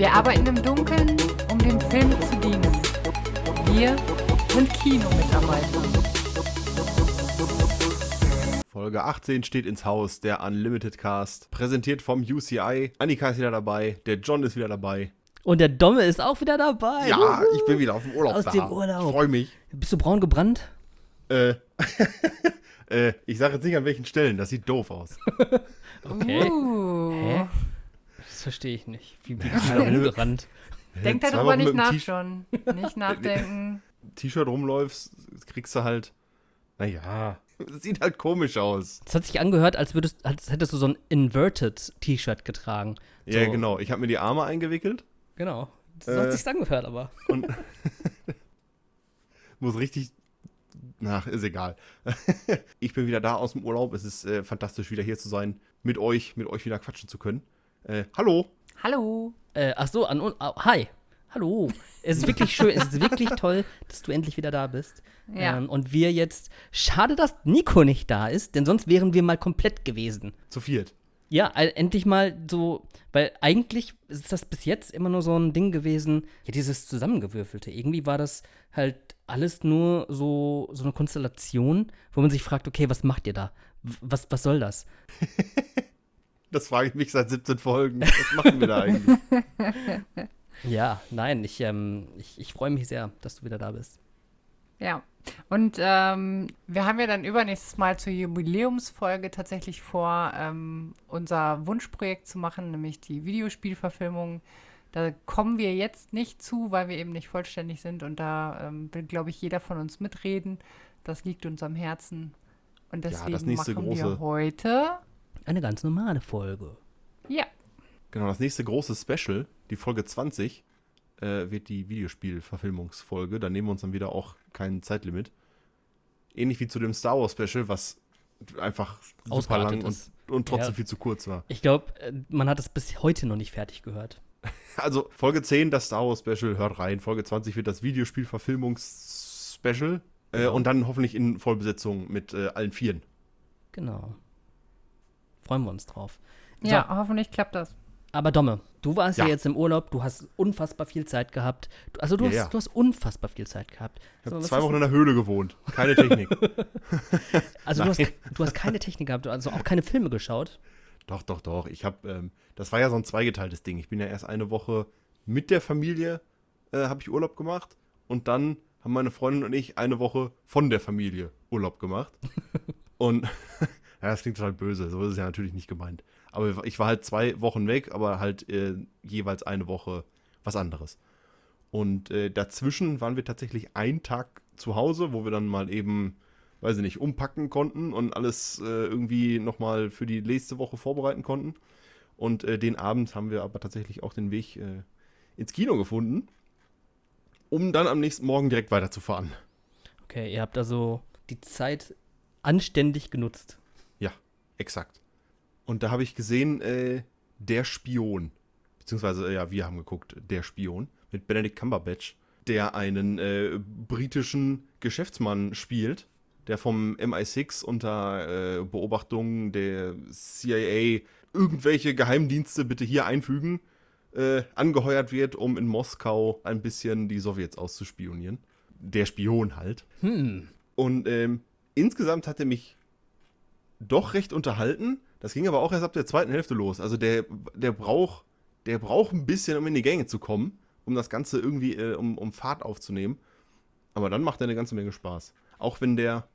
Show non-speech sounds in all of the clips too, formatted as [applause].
Wir arbeiten im Dunkeln, um dem Film zu dienen. Wir sind Kinomitarbeiter. Folge 18 steht ins Haus, der Unlimited Cast. Präsentiert vom UCI. Annika ist wieder dabei, der John ist wieder dabei. Und der Domme ist auch wieder dabei. Ja, ich bin wieder auf dem Urlaub Aus da. dem Urlaub. Ich freue mich. Bist du braun gebrannt? Äh, [laughs] äh, ich sage jetzt nicht an welchen Stellen, das sieht doof aus. [laughs] Okay. Uh. Hä? Das verstehe ich nicht. Wie Ja, du da rumgerannt? Denk darüber nicht nach, John. Nicht [laughs] nachdenken. T-Shirt rumläufst, kriegst du halt, naja, es [laughs] sieht halt komisch aus. Das hat sich angehört, als, würdest, als hättest du so ein Inverted T-Shirt getragen. Ja, So. genau. Ich habe mir die Arme eingewickelt Genau. Das Äh. hat sich angehört, aber. und [laughs] muss richtig. Ach, ist egal. ich bin wieder da aus dem Urlaub. Es ist äh, fantastisch, wieder hier zu sein, mit euch, mit euch wieder quatschen zu können. Äh, hallo. Hallo. Äh, ach so, an, un- au- hi. Hallo. Es ist wirklich schön, es ist wirklich toll, dass du endlich wieder da bist. Ja. Ähm, und wir jetzt. Schade, dass Nico nicht da ist, denn sonst wären wir mal komplett gewesen. Zu viert. Ja, äh, endlich mal so, weil eigentlich ist das bis jetzt immer nur so ein Ding gewesen, ja, dieses Zusammengewürfelte. Irgendwie war das halt alles nur so, so eine Konstellation, wo man sich fragt, okay, was macht ihr da? W- Was, was soll das? [laughs] Das frage ich mich seit 17 Folgen. Was machen wir da eigentlich? [laughs] Ja, nein, ich, ähm, ich, ich freue mich sehr, dass du wieder da bist. Ja. Und ähm, wir haben ja dann übernächstes Mal zur Jubiläumsfolge tatsächlich vor, ähm, unser Wunschprojekt zu machen, nämlich die Videospielverfilmung. Da kommen wir jetzt nicht zu, weil wir eben nicht vollständig sind und da ähm, will, glaube ich, jeder von uns mitreden. Das liegt uns am Herzen. Und das deswegen nächste machen große- wir heute. Eine ganz normale Folge. Ja, Genau, das nächste große Special, die Folge 20, äh, wird die Videospiel-Verfilmungsfolge. Da nehmen wir uns dann wieder auch kein Zeitlimit. Ähnlich wie zu dem Star Wars Special, was einfach super lang und, und trotzdem Ja. viel zu kurz war. Ich glaube, man hat es bis heute noch nicht fertig gehört. [laughs] Also Folge 10, das Star Wars Special, hört rein. Folge 20 wird das Videospiel-Verfilmungs-Special. Äh, und dann hoffentlich in Vollbesetzung mit äh, allen Vieren. Genau. Freuen wir uns drauf. So, ja, hoffentlich klappt das. Aber Domme, du warst ja. Ja. jetzt im Urlaub, du hast unfassbar viel Zeit gehabt. Du, also du, Ja, hast, ja. du hast unfassbar viel Zeit gehabt. Ich habe zwei Wochen in der Höhle gewohnt. Keine Technik. [laughs] [laughs] Also du hast, du hast keine Technik gehabt, also auch keine Filme geschaut. Doch, doch, doch. Ich habe, ähm, das war ja so ein zweigeteiltes Ding. Ich bin ja erst eine Woche mit der Familie, äh, habe ich Urlaub gemacht und dann haben meine Freundin und ich eine Woche von der Familie Urlaub gemacht. [laughs] und ja, das klingt total böse. So ist es ja natürlich nicht gemeint. Aber ich war halt zwei Wochen weg, aber halt äh, jeweils eine Woche was anderes. Und äh, dazwischen waren wir tatsächlich einen Tag zu Hause, wo wir dann mal eben, weiß ich nicht, umpacken konnten und alles äh, irgendwie nochmal für die nächste Woche vorbereiten konnten. Und äh, den Abend haben wir aber tatsächlich auch den Weg äh, ins Kino gefunden, um dann am nächsten Morgen direkt weiterzufahren. Okay, ihr habt also die Zeit anständig genutzt. Exakt. Und da habe ich gesehen, äh, Der Spion. Beziehungsweise, äh, ja, wir haben geguckt, Der Spion mit Benedict Cumberbatch, der einen äh, britischen Geschäftsmann spielt, der vom MI6 unter äh, Beobachtung der CIA irgendwelche Geheimdienste bitte hier einfügen, äh, angeheuert wird, um in Moskau ein bisschen die Sowjets auszuspionieren. Der Spion halt. Hm. Und ähm, insgesamt hat er mich doch recht unterhalten. Das ging aber auch erst ab der zweiten Hälfte los. Also der, der braucht der braucht ein bisschen, um in die Gänge zu kommen, um das Ganze irgendwie, äh, um, um Fahrt aufzunehmen. Aber dann macht er eine ganze Menge Spaß. Auch wenn der,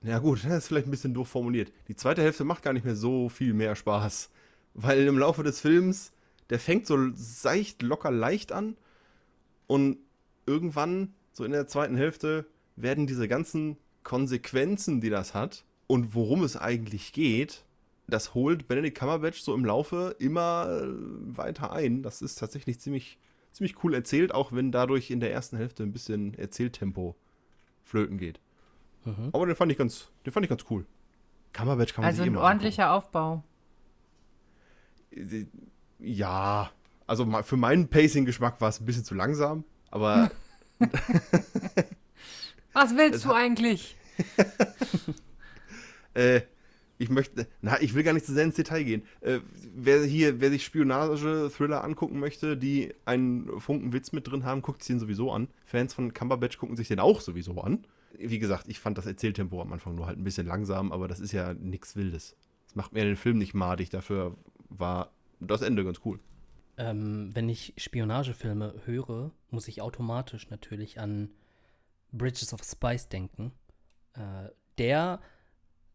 na gut, [laughs] das ist vielleicht ein bisschen doof formuliert. Die zweite Hälfte macht gar nicht mehr so viel mehr Spaß. Weil im Laufe des Films, der fängt so seicht, locker, leicht an. Und irgendwann, so in der zweiten Hälfte, werden diese ganzen Konsequenzen, die das hat und worum es eigentlich geht, das holt Benedict Cumberbatch so im Laufe immer äh, weiter ein. Das ist tatsächlich ziemlich, ziemlich cool erzählt, auch wenn dadurch in der ersten Hälfte ein bisschen Erzähltempo flöten geht. Mhm. Aber den fand ich ganz, den fand ich ganz cool. Cumberbatch kann man Also ein ordentlicher Aufbau. angucken. Ja, also für meinen Pacing-Geschmack war es ein bisschen zu langsam, aber [laughs] Was willst du eigentlich? [laughs] Äh, Ich möchte, na, ich will gar nicht zu sehr ins Detail gehen. Äh, wer hier, wer sich Spionage-Thriller angucken möchte, die einen Funken Witz mit drin haben, guckt sich den sowieso an. Fans von Cumberbatch gucken sich den auch sowieso an. Wie gesagt, ich fand das Erzähltempo am Anfang nur halt ein bisschen langsam, aber das ist ja nichts Wildes. Das macht mir den Film nicht madig, dafür war das Ende ganz cool. Ähm, wenn ich Spionagefilme höre, muss ich automatisch natürlich an Bridges of Spice denken. Äh, der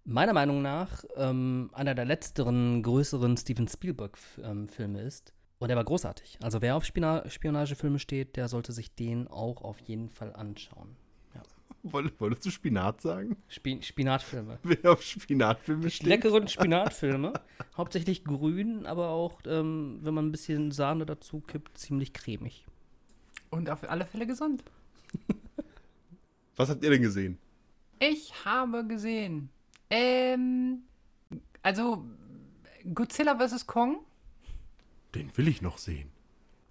meiner Meinung nach ähm, einer der letzteren größeren Steven Spielberg-Filme ist. Und der war großartig. Also wer auf Spiona Spionagefilme steht, der sollte sich den auch auf jeden Fall anschauen. Ja. Wolltest du Spinat sagen? Spi Spinatfilme. [laughs] Wer auf Spinatfilme steht? Leckeren [laughs] Spinatfilme. Hauptsächlich grün, aber auch, ähm, wenn man ein bisschen Sahne dazu kippt, ziemlich cremig. Und auf alle Fälle gesund. Was habt ihr denn gesehen? Ich habe gesehen ähm, also Godzilla vs. Kong. Den will ich noch sehen.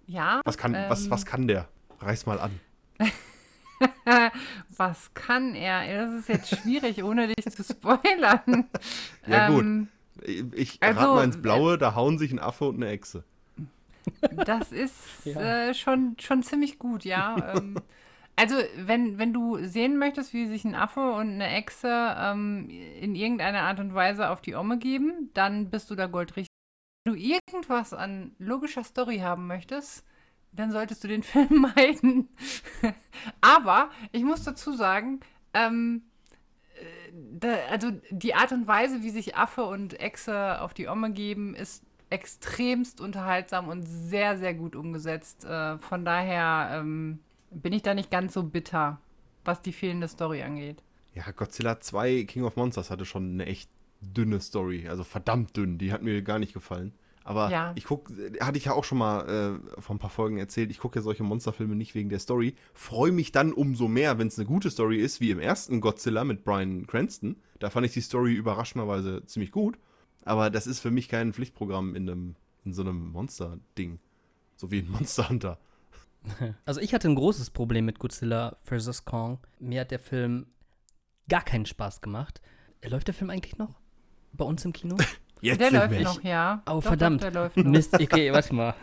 Ja. Was kann, ähm, was, was kann der? Reiß mal an. [laughs] was kann er? Das ist jetzt schwierig, ohne dich zu spoilern. [laughs] Ja, ähm, gut. Ich also, rate mal ins Blaue, da hauen sich ein Affe und eine Echse. Das ist [laughs] ja. äh, schon, schon ziemlich gut, ja. ähm, also, wenn, wenn du sehen möchtest, wie sich ein Affe und eine Echse ähm, in irgendeiner Art und Weise auf die Omme geben, dann bist du da goldrichtig. Wenn du irgendwas an logischer Story haben möchtest, dann solltest du den [laughs] Film meiden. Aber ich muss dazu sagen, ähm, äh, da, also die Art und Weise, wie sich Affe und Echse auf die Omme geben, ist extremst unterhaltsam und sehr, sehr gut umgesetzt. Äh, von daher ähm, bin ich da nicht ganz so bitter, was die fehlende Story angeht. Ja, Godzilla 2 King of Monsters hatte schon eine echt dünne Story, also verdammt dünn, die hat mir gar nicht gefallen. Aber ja. ich gucke, hatte ich ja auch schon mal äh, vor ein paar Folgen erzählt, ich gucke ja solche Monsterfilme nicht wegen der Story. Freue mich dann umso mehr, wenn es eine gute Story ist, wie im ersten Godzilla mit Brian Cranston. Da fand ich die Story überraschenderweise ziemlich gut. Aber das ist für mich kein Pflichtprogramm in, einem, in so einem Monster-Ding. So wie in Monster Hunter. [laughs] Also ich hatte ein großes Problem mit Godzilla vs. Kong. Mir hat der Film gar keinen Spaß gemacht. Läuft der Film eigentlich noch? Bei uns im Kino? [laughs] Jetzt der läuft noch, ja. Oh, doch, verdammt. Doch, der läuft noch. Mist, okay, [laughs] warte mal.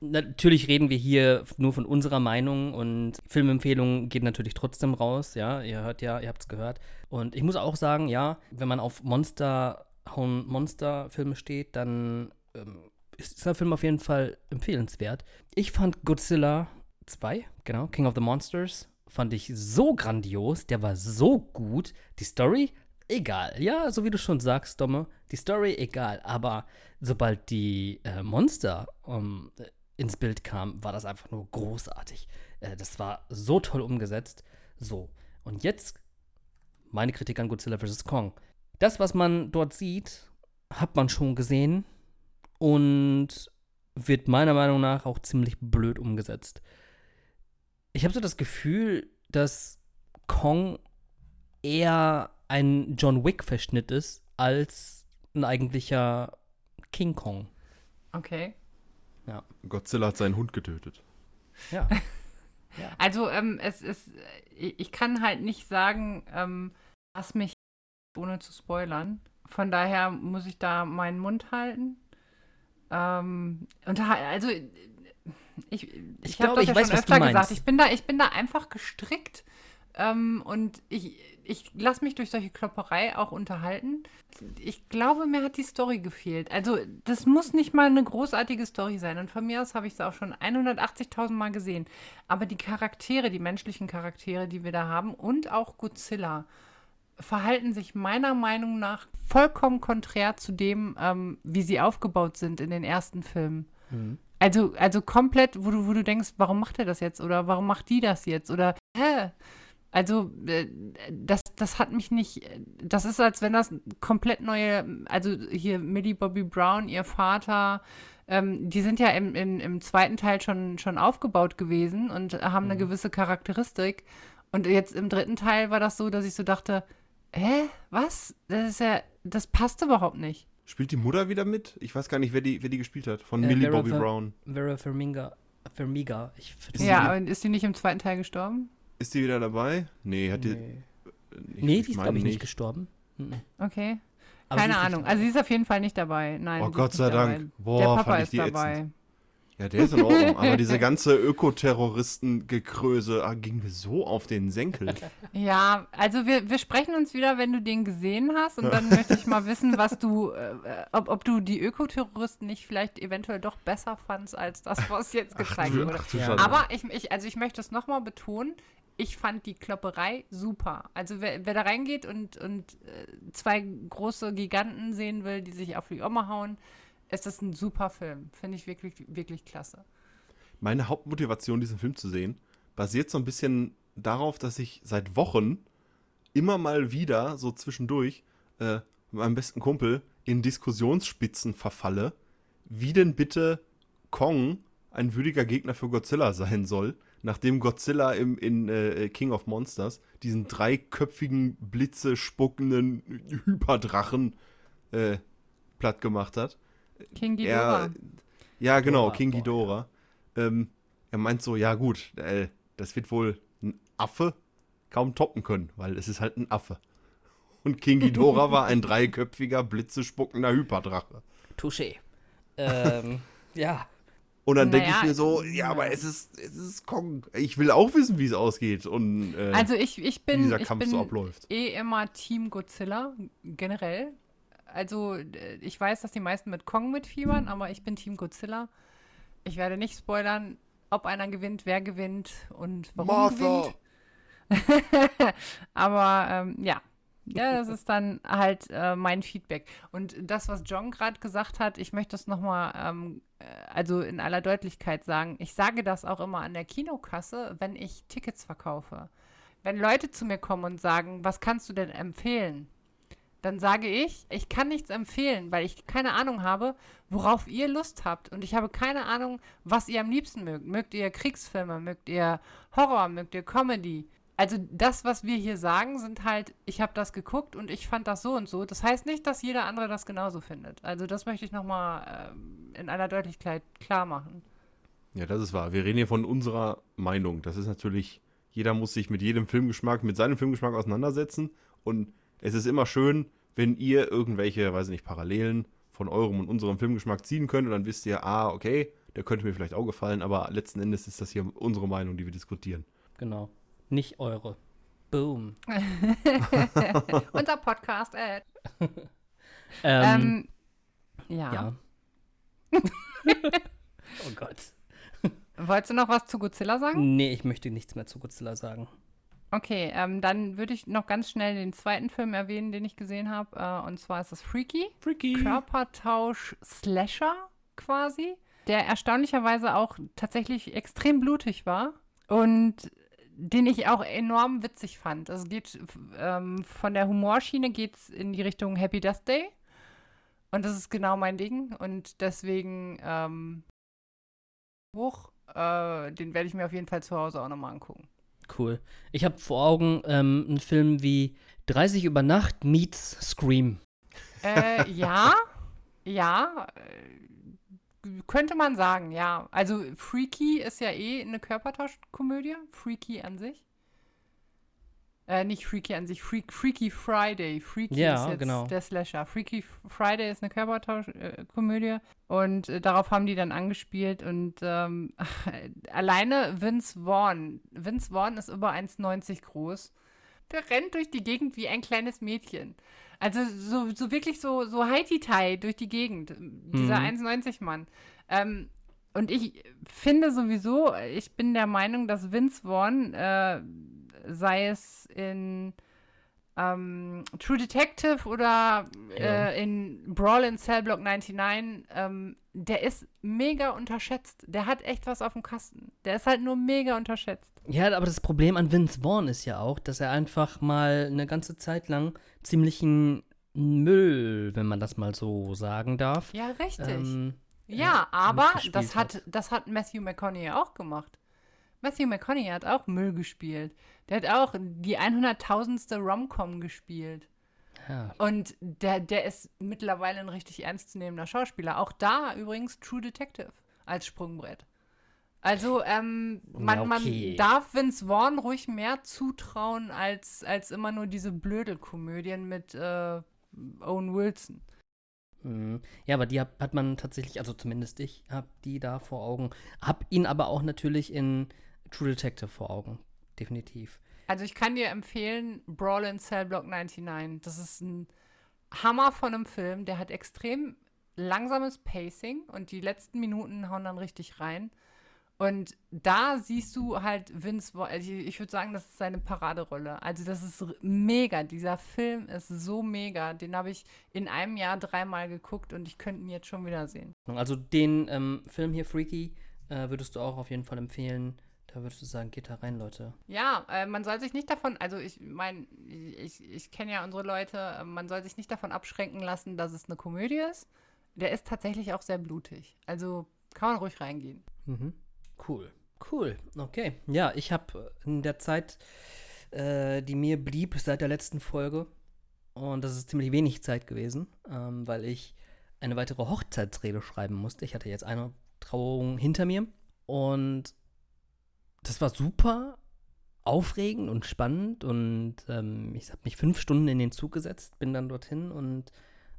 natürlich reden wir hier nur von unserer Meinung und Filmempfehlungen geht natürlich trotzdem raus, ja. Ihr hört ja, ihr habt es gehört. Und ich muss auch sagen, ja, wenn man auf Monster, Monster-Filme steht, dann ähm, ist dieser Film auf jeden Fall empfehlenswert. Ich fand Godzilla 2, genau, King of the Monsters, fand ich so grandios, der war so gut. Die Story, egal. Ja, so wie du schon sagst, Domme, die Story, egal. Aber sobald die äh, Monster um, äh, ins Bild kamen, war das einfach nur großartig. Äh, das war so toll umgesetzt. So, und jetzt meine Kritik an Godzilla vs. Kong. Das, was man dort sieht, hat man schon gesehen und wird meiner Meinung nach auch ziemlich blöd umgesetzt. Ich habe so das Gefühl, dass Kong eher ein John Wick-Verschnitt ist als ein eigentlicher King Kong. Okay. Ja. Godzilla hat seinen Hund getötet. Ja. [laughs] ja. Also, ähm, es ist, ich kann halt nicht sagen, ähm, was mich, ohne zu spoilern. Von daher muss ich da meinen Mund halten. Ähm, und also ich, ich, ich habe das ja weiß, schon öfter gesagt. Ich bin da, ich bin da einfach gestrickt ähm, und ich, ich lasse mich durch solche Klopperei auch unterhalten. Ich glaube, mir hat die Story gefehlt. Also das muss nicht mal eine großartige Story sein. Und von mir aus habe ich es auch schon 180.000 Mal gesehen. Aber die Charaktere, die menschlichen Charaktere, die wir da haben und auch Godzilla verhalten sich meiner Meinung nach vollkommen konträr zu dem, ähm, wie sie aufgebaut sind in den ersten Filmen. Mhm. Also, also komplett, wo du, wo du denkst, warum macht er das jetzt? Oder warum macht die das jetzt? Oder hä? Also, äh, das, das hat mich nicht. Das ist, als wenn das komplett neue. Also, hier Millie Bobby Brown, ihr Vater, ähm, die sind ja im, im, im, zweiten Teil schon, schon aufgebaut gewesen und haben mhm. eine gewisse Charakteristik. Und jetzt im dritten Teil war das so, dass ich so dachte, hä, was? Das ist ja, das passt überhaupt nicht. Spielt die Mutter wieder mit? Ich weiß gar nicht, wer die, wer die gespielt hat. Von äh, Millie Vera Bobby Ver Brown. Vera Ferminga. Fermiga. Ich ja, aber ist die nicht im zweiten Teil gestorben? Ist die wieder dabei? Nee, hat nee. die. Ich, nee, die ist, glaube ich, nicht gestorben. Mhm. Okay. Aber Keine Ahnung. dabei. Also sie ist auf jeden Fall nicht dabei. Nein. Oh Gott sei dabei. Dank. Boah, Der Papa fand ich ist die dabei. ätzend. Ja, der ist in Ordnung. aber diese ganze Ökoterroristen-Gekröse ah, ging mir so auf den Senkel. Ja, also wir, wir sprechen uns wieder, wenn du den gesehen hast und dann möchte ich mal wissen, was du, äh, ob, ob du die Ökoterroristen nicht vielleicht eventuell doch besser fandst als das, was jetzt gezeigt du, wurde. ach Ja. Aber ich, ich, also ich möchte es nochmal betonen, ich fand die Klopperei super. Also wer, wer da reingeht und, und äh, zwei große Giganten sehen will, die sich auf die Oma hauen, ist das ein super Film. Finde ich wirklich, wirklich klasse. Meine Hauptmotivation, diesen Film zu sehen, basiert so ein bisschen darauf, dass ich seit Wochen immer mal wieder so zwischendurch äh, mit meinem besten Kumpel in Diskussionsspitzen verfalle, wie denn bitte Kong ein würdiger Gegner für Godzilla sein soll, nachdem Godzilla im, in äh, King of Monsters diesen dreiköpfigen, Blitze spuckenden Hyperdrachen äh, platt gemacht hat. King Ghidorah. Er, ja, genau, Ghidorah, King Ghidorah. Ähm, er meint so, ja gut, äh, das wird wohl ein Affe kaum toppen können, weil es ist halt ein Affe. Und King Ghidorah war ein [laughs] dreiköpfiger, blitzespuckender Hyperdrache. Touché. Ähm, [laughs] ja. Und dann denke ich Naja, mir so, ja, aber es ist, es ist Kong. Ich will auch wissen, wie es ausgeht und äh, Also ich, ich wie bin, dieser ich Kampf bin so abläuft. eh immer Team Godzilla, generell. Also äh, ich weiß, dass die meisten mit Kong mitfiebern, aber ich bin Team Godzilla. Ich werde nicht spoilern, ob einer gewinnt, wer gewinnt und warum gewinnt. [laughs] Aber ähm, ja. Ja, das ist dann halt äh, mein Feedback. Und das, was John gerade gesagt hat, ich möchte das nochmal, ähm, äh, also in aller Deutlichkeit sagen, ich sage das auch immer an der Kinokasse, wenn ich Tickets verkaufe. Wenn Leute zu mir kommen und sagen, was kannst du denn empfehlen? Dann sage ich, ich kann nichts empfehlen, weil ich keine Ahnung habe, worauf ihr Lust habt. Und ich habe keine Ahnung, was ihr am liebsten mögt. Mögt ihr Kriegsfilme? Mögt ihr Horror? Mögt ihr Comedy? Also das, was wir hier sagen, sind halt, ich habe das geguckt und ich fand das so und so. Das heißt nicht, dass jeder andere das genauso findet. Also das möchte ich nochmal ähm, in aller Deutlichkeit klar machen. Ja, das ist wahr. Wir reden hier von unserer Meinung. Das ist natürlich, jeder muss sich mit jedem Filmgeschmack, mit seinem Filmgeschmack auseinandersetzen. Und es ist immer schön, wenn ihr irgendwelche, weiß ich nicht, Parallelen von eurem und unserem Filmgeschmack ziehen könnt. Und dann wisst ihr, ah, okay, der könnte mir vielleicht auch gefallen. Aber letzten Endes ist das hier unsere Meinung, die wir diskutieren. Genau. Nicht eure. Boom. [laughs] Unser Podcast, äh. [laughs] Ähm, Ähm, ja. ja. [laughs] oh Gott. Wolltest du noch was zu Godzilla sagen? Nee, ich möchte nichts mehr zu Godzilla sagen. Okay, ähm, dann würde ich noch ganz schnell den zweiten Film erwähnen, den ich gesehen habe. Äh, und zwar ist das Freaky. Freaky. Körpertausch-Slasher quasi, der erstaunlicherweise auch tatsächlich extrem blutig war und den ich auch enorm witzig fand. Also geht ähm, von der Humorschiene geht's in die Richtung Happy Death Day und das ist genau mein Ding und deswegen ähm, hoch, äh, den werde ich mir auf jeden Fall zu Hause auch nochmal angucken. Cool. Ich habe vor Augen ähm, einen Film wie 30 über Nacht meets Scream. Äh, ja, ja, äh, könnte man sagen, ja. Also Freaky ist ja eh eine Körpertauschkomödie, Freaky an sich. Äh, nicht Freaky an sich, Freak, Freaky Friday. Freaky Ja, ist jetzt genau. der Slasher. Freaky Friday ist eine Körpertauschkomödie und äh, darauf haben die dann angespielt und ähm, [laughs] alleine Vince Vaughn. Vince Vaughn ist über 1,90 groß. Der rennt durch die Gegend wie ein kleines Mädchen. Also so, so wirklich so, so Haiti-Tai durch die Gegend. Dieser Mhm. 1,90-Mann. Ähm, und ich finde sowieso, ich bin der Meinung, dass Vince Vaughn, äh, sei es in ähm, True Detective oder Ja. äh, in Brawl in Cell Block 99, ähm, der ist mega unterschätzt. Der hat echt was auf dem Kasten. Der ist halt nur mega unterschätzt. Ja, aber das Problem an Vince Vaughn ist ja auch, dass er einfach mal eine ganze Zeit lang ziemlichen Müll, wenn man das mal so sagen darf. Ja, richtig. ähm, Ja, aber mitgespielt das hat, hat. das hat Matthew McConaughey auch gemacht. Matthew McConaughey hat auch Müll gespielt. Der hat auch die 100.000ste Rom-Com gespielt. ja. Und der, der ist mittlerweile ein richtig ernstzunehmender Schauspieler. Auch da übrigens True Detective als Sprungbrett. Also, ähm, man, okay. man darf Vince Vaughn ruhig mehr zutrauen als, als immer nur diese Blödelkomödien mit äh, Owen Wilson. Mhm. Ja, aber die hat, hat man tatsächlich, also zumindest ich, hab die da vor Augen. Hab ihn aber auch natürlich in True Detective vor Augen. Definitiv. Also, ich kann dir empfehlen, Brawl in Cell Block 99. Das ist ein Hammer von einem Film. Der hat extrem langsames Pacing und die letzten Minuten hauen dann richtig rein. Und da siehst du halt Vince also ich, würde sagen, das ist seine Paraderolle. Also das ist mega. Dieser Film ist so mega. Den habe ich in einem Jahr dreimal geguckt und ich könnte ihn jetzt schon wieder sehen. Also den ähm, Film hier, Freaky, äh, würdest du auch auf jeden Fall empfehlen. Da würdest du sagen, geht da rein, Leute. Ja, äh, man soll sich nicht davon, also ich meine, ich, ich kenne ja unsere Leute, äh, man soll sich nicht davon abschränken lassen, dass es eine Komödie ist. Der ist tatsächlich auch sehr blutig. Also kann man ruhig reingehen. Mhm. Cool. Cool. Okay. Ja, ich habe in der Zeit, äh, die mir blieb seit der letzten Folge, und das ist ziemlich wenig Zeit gewesen, ähm, weil ich eine weitere Hochzeitsrede schreiben musste. Ich hatte jetzt eine Trauung hinter mir und das war super aufregend und spannend und ähm, ich habe mich fünf Stunden in den Zug gesetzt, bin dann dorthin und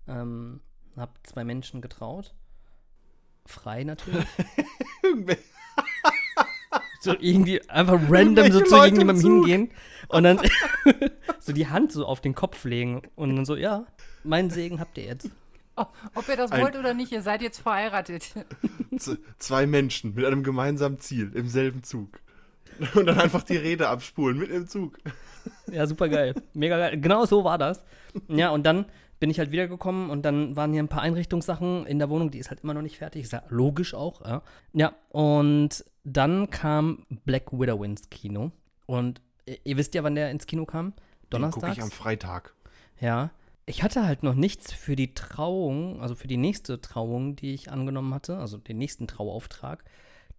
ähm, habe zwei Menschen getraut. Frei natürlich. [laughs] [laughs] So irgendwie einfach random so zu irgendjemandem hingehen und dann [laughs] so die Hand so auf den Kopf legen und dann so, ja, meinen Segen habt ihr jetzt. Oh, ob ihr das Ein- wollt oder nicht, ihr seid jetzt verheiratet. Zwei Menschen mit einem gemeinsamen Ziel im selben Zug. [laughs] Und dann einfach die Rede abspulen mit im Zug. Ja, super geil. Mega geil. Genau so war das. Ja, und dann bin ich halt wiedergekommen und dann waren hier ein paar Einrichtungssachen in der Wohnung, die ist halt immer noch nicht fertig. Ist ja logisch auch, ja. Ja, und dann kam Black Widow ins Kino. Und ihr, wisst ja, wann der ins Kino kam? Den gucke ich am Freitag. Ja. Ich hatte halt noch nichts für die Trauung, also für die nächste Trauung, die ich angenommen hatte, also den nächsten Trauauftrag,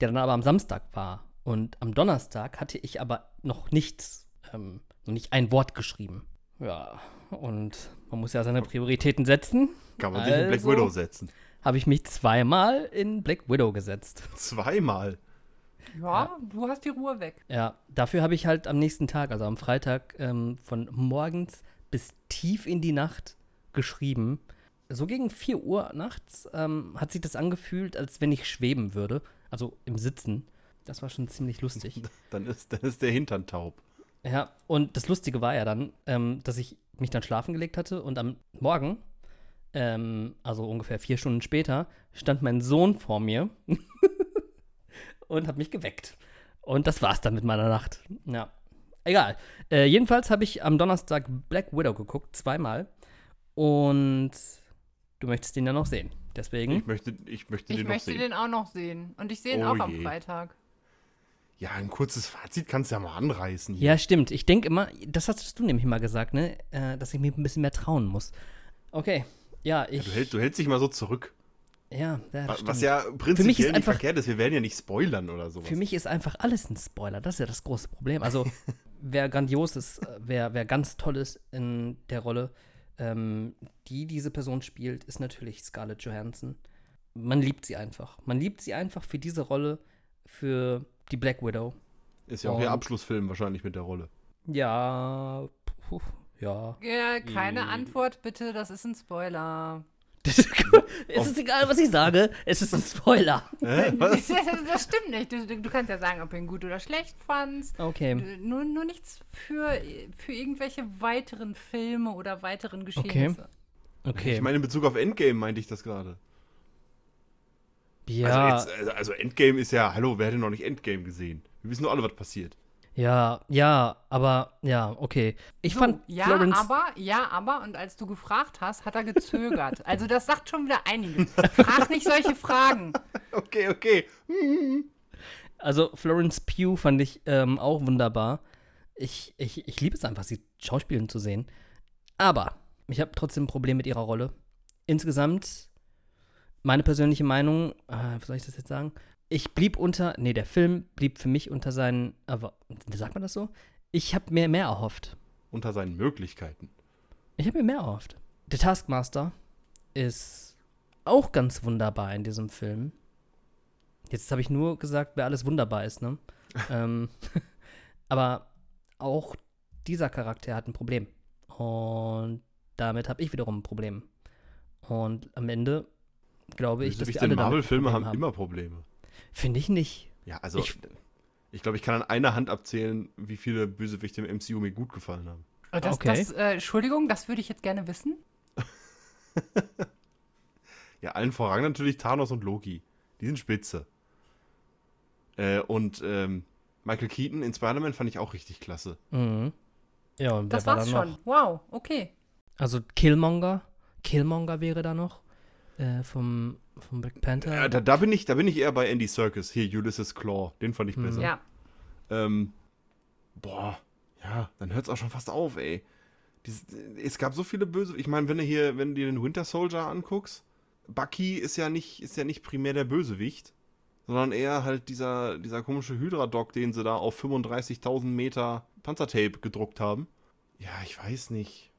der dann aber am Samstag war. Und am Donnerstag hatte ich aber noch nichts, ähm, noch nicht ein Wort geschrieben. Ja, und man muss ja seine Prioritäten setzen. Kann man sich in Black Also- Widow setzen. Habe ich mich zweimal in Black Widow gesetzt. Zweimal. Ja, du hast die Ruhe weg. Ja, dafür habe ich halt am nächsten Tag, also am Freitag, ähm, von morgens bis tief in die Nacht geschrieben. So gegen 4 Uhr nachts ähm, hat sich das angefühlt, als wenn ich schweben würde. Also im Sitzen. Das war schon ziemlich lustig. [laughs] Dann ist, dann ist der Hintern taub. ja, und das Lustige war ja dann, ähm, dass ich mich dann schlafen gelegt hatte und am Morgen, ähm, also ungefähr vier Stunden später, stand mein Sohn vor mir [laughs] und hat mich geweckt. Und das war's dann mit meiner Nacht. Ja. Egal. Äh, jedenfalls habe ich am Donnerstag Black Widow geguckt, zweimal. Und du möchtest den ja noch sehen. Deswegen. Ich möchte, ich möchte Ich den noch möchte sehen. den auch noch sehen. Und ich sehe ihn Oh auch am je. Freitag. Ja, ein kurzes Fazit kannst du ja mal anreißen. hier. Ja, stimmt. Ich denke immer, das hattest du nämlich mal gesagt, ne? Äh, dass ich mir ein bisschen mehr trauen muss. Okay. Ja, ich. Du, hält, du hältst dich mal so zurück. ja, ja Was stimmt. ja Für mich ist prinzipiell nicht einfach- verkehrt ist. Wir werden ja nicht spoilern oder sowas. Für mich ist einfach alles ein Spoiler. Das ist ja das große Problem. Also, [laughs] wer grandios ist, äh, wer, wer ganz toll ist in der Rolle, ähm, die diese Person spielt, ist natürlich Scarlett Johansson. Man liebt sie einfach. Man liebt sie einfach für diese Rolle, für die Black Widow. Ist ja auch ihr Und- Abschlussfilm wahrscheinlich mit der Rolle. Ja, puh, ja. Ja, keine Äh. Antwort, bitte, das ist ein Spoiler. [laughs] es ist egal, was ich sage. Es ist ein Spoiler. [laughs] Hä? Was? [laughs] das, das stimmt nicht. Du, du kannst ja sagen, ob du ihn gut oder schlecht fandst. Okay. Nur, nur nichts für, für irgendwelche weiteren Filme oder weiteren Geschehnisse. Okay. Ich meine, in Bezug auf Endgame meinte ich das gerade. Ja, Also, jetzt, also Endgame ist ja, hallo, wer hätte noch nicht Endgame gesehen? Wir wissen nur alle, was passiert. ja, ja, aber ja, okay. Ich So, fand ja, Florence aber, ja, aber, und als du gefragt hast, hat er gezögert. also das sagt schon wieder einiges. Frag nicht solche Fragen. [laughs] Okay, okay. Also Florence Pugh fand ich ähm, auch wunderbar. Ich, ich, ich liebe es einfach, sie schauspielen zu sehen. Aber ich habe trotzdem ein Problem mit ihrer Rolle. Insgesamt, meine persönliche Meinung, äh, wie soll ich das jetzt sagen? Ich blieb unter, nee, der Film blieb für mich unter seinen, aber, sagt man das so? Ich habe mir mehr erhofft. Unter seinen Möglichkeiten. Ich habe mir mehr erhofft. Der Taskmaster ist auch ganz wunderbar in diesem Film. Jetzt habe ich nur gesagt, wer alles wunderbar ist, ne? [laughs] ähm, [laughs] aber auch dieser Charakter hat ein Problem. Und damit habe ich wiederum ein Problem. Und am Ende glaube ich, dass die alle Marvel-Filme Problem haben immer Probleme. Finde ich nicht. Ja, also Ich- ich, glaube, ich kann an einer Hand abzählen, wie viele Bösewichte im MCU mir gut gefallen haben. Oh, Das, Okay. das, äh, Entschuldigung, das würde ich jetzt gerne wissen. [laughs] Ja, allen voran natürlich Thanos und Loki. Die sind spitze. Äh, und ähm, Michael Keaton in Spider-Man fand ich auch richtig klasse. Mhm. Ja, und Das war war's da schon. noch? Wow, okay. Also Killmonger. Killmonger wäre da noch. Äh, vom, vom Black Panther. Ja, da, da, bin ich, da bin ich eher bei Andy Serkis. Hier, Ulysses Claw. Den fand ich Mhm. besser. Ja. Ähm, boah, ja, dann hört's auch schon fast auf, ey. Dies, es gab so viele böse. Ich meine, wenn du hier, wenn du dir den Winter Soldier anguckst, Bucky ist ja nicht, ist ja nicht primär der Bösewicht, sondern eher halt dieser, dieser komische Hydra-Doc, den sie da auf 35.000 Meter Panzertape gedruckt haben. Ja, ich weiß nicht.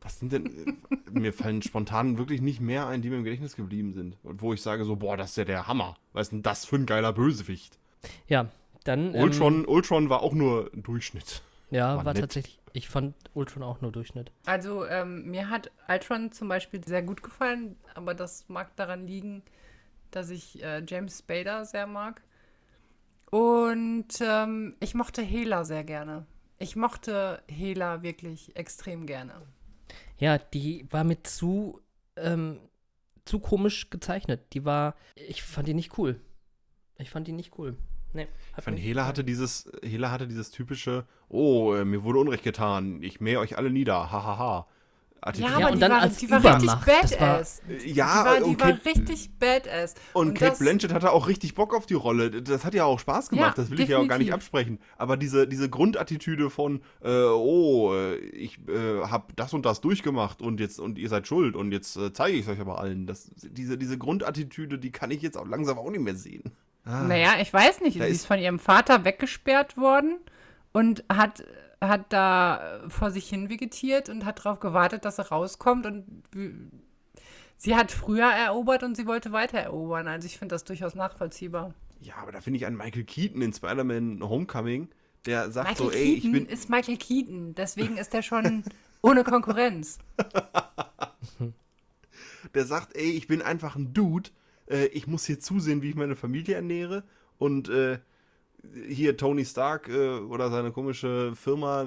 Was sind denn. mir fallen spontan wirklich nicht mehr ein, die mir im Gedächtnis geblieben sind. Und wo ich sage so, boah, das ist ja der Hammer. Was ist denn das für ein geiler Bösewicht? Ja, dann. ähm, Ultron, Ultron war auch nur ein Durchschnitt. ja, war war tatsächlich. Ich fand Ultron auch nur Durchschnitt. Also ähm, mir hat Ultron zum Beispiel sehr gut gefallen, aber das mag daran liegen, dass ich äh, James Spader sehr mag. Und ähm, ich mochte Hela sehr gerne. Ich mochte Hela wirklich extrem gerne. Ja, die war mir zu, ähm, zu komisch gezeichnet. Die war, ich fand die nicht cool. Ich fand die nicht cool. Nee, Ich fand, Hela hatte dieses, Hela hatte dieses typische, oh, äh, mir wurde Unrecht getan, ich mähe euch alle nieder, hahaha. Ha, Attitüde. Ja, Ja, aber und die dann war, als die war richtig Übermacht, das war- badass. Ja, die war, die und war Kate- richtig badass. Und, Kate das- Blanchett hatte auch richtig Bock auf die Rolle. Das hat ja auch Spaß gemacht, Ja, das will ich ja auch gar nicht definitiv. absprechen. Aber diese, diese Grundattitüde von, äh, oh, äh, ich äh, hab das und das durchgemacht und jetzt und ihr seid schuld und jetzt äh, zeige ich es euch aber allen. Das, diese, diese Grundattitüde, die kann ich jetzt auch langsam auch nicht mehr sehen. Ah. Naja, ich weiß nicht. Sie ist- ist von ihrem Vater weggesperrt worden und hat, hat da äh, vor sich hin vegetiert und hat darauf gewartet, dass er rauskommt. Und sie hat früher erobert und sie wollte weiter erobern. Also ich finde das durchaus nachvollziehbar. Ja, aber da finde ich einen Michael Keaton in Spider-Man Homecoming, der sagt Michael so, ey, ich Keaton bin. ist Michael Keaton. Deswegen ist er schon [laughs] ohne Konkurrenz. [laughs] der sagt, ey, ich bin einfach ein Dude, äh, ich muss hier zusehen, wie ich meine Familie ernähre und äh, hier Tony Stark äh, oder seine komische Firma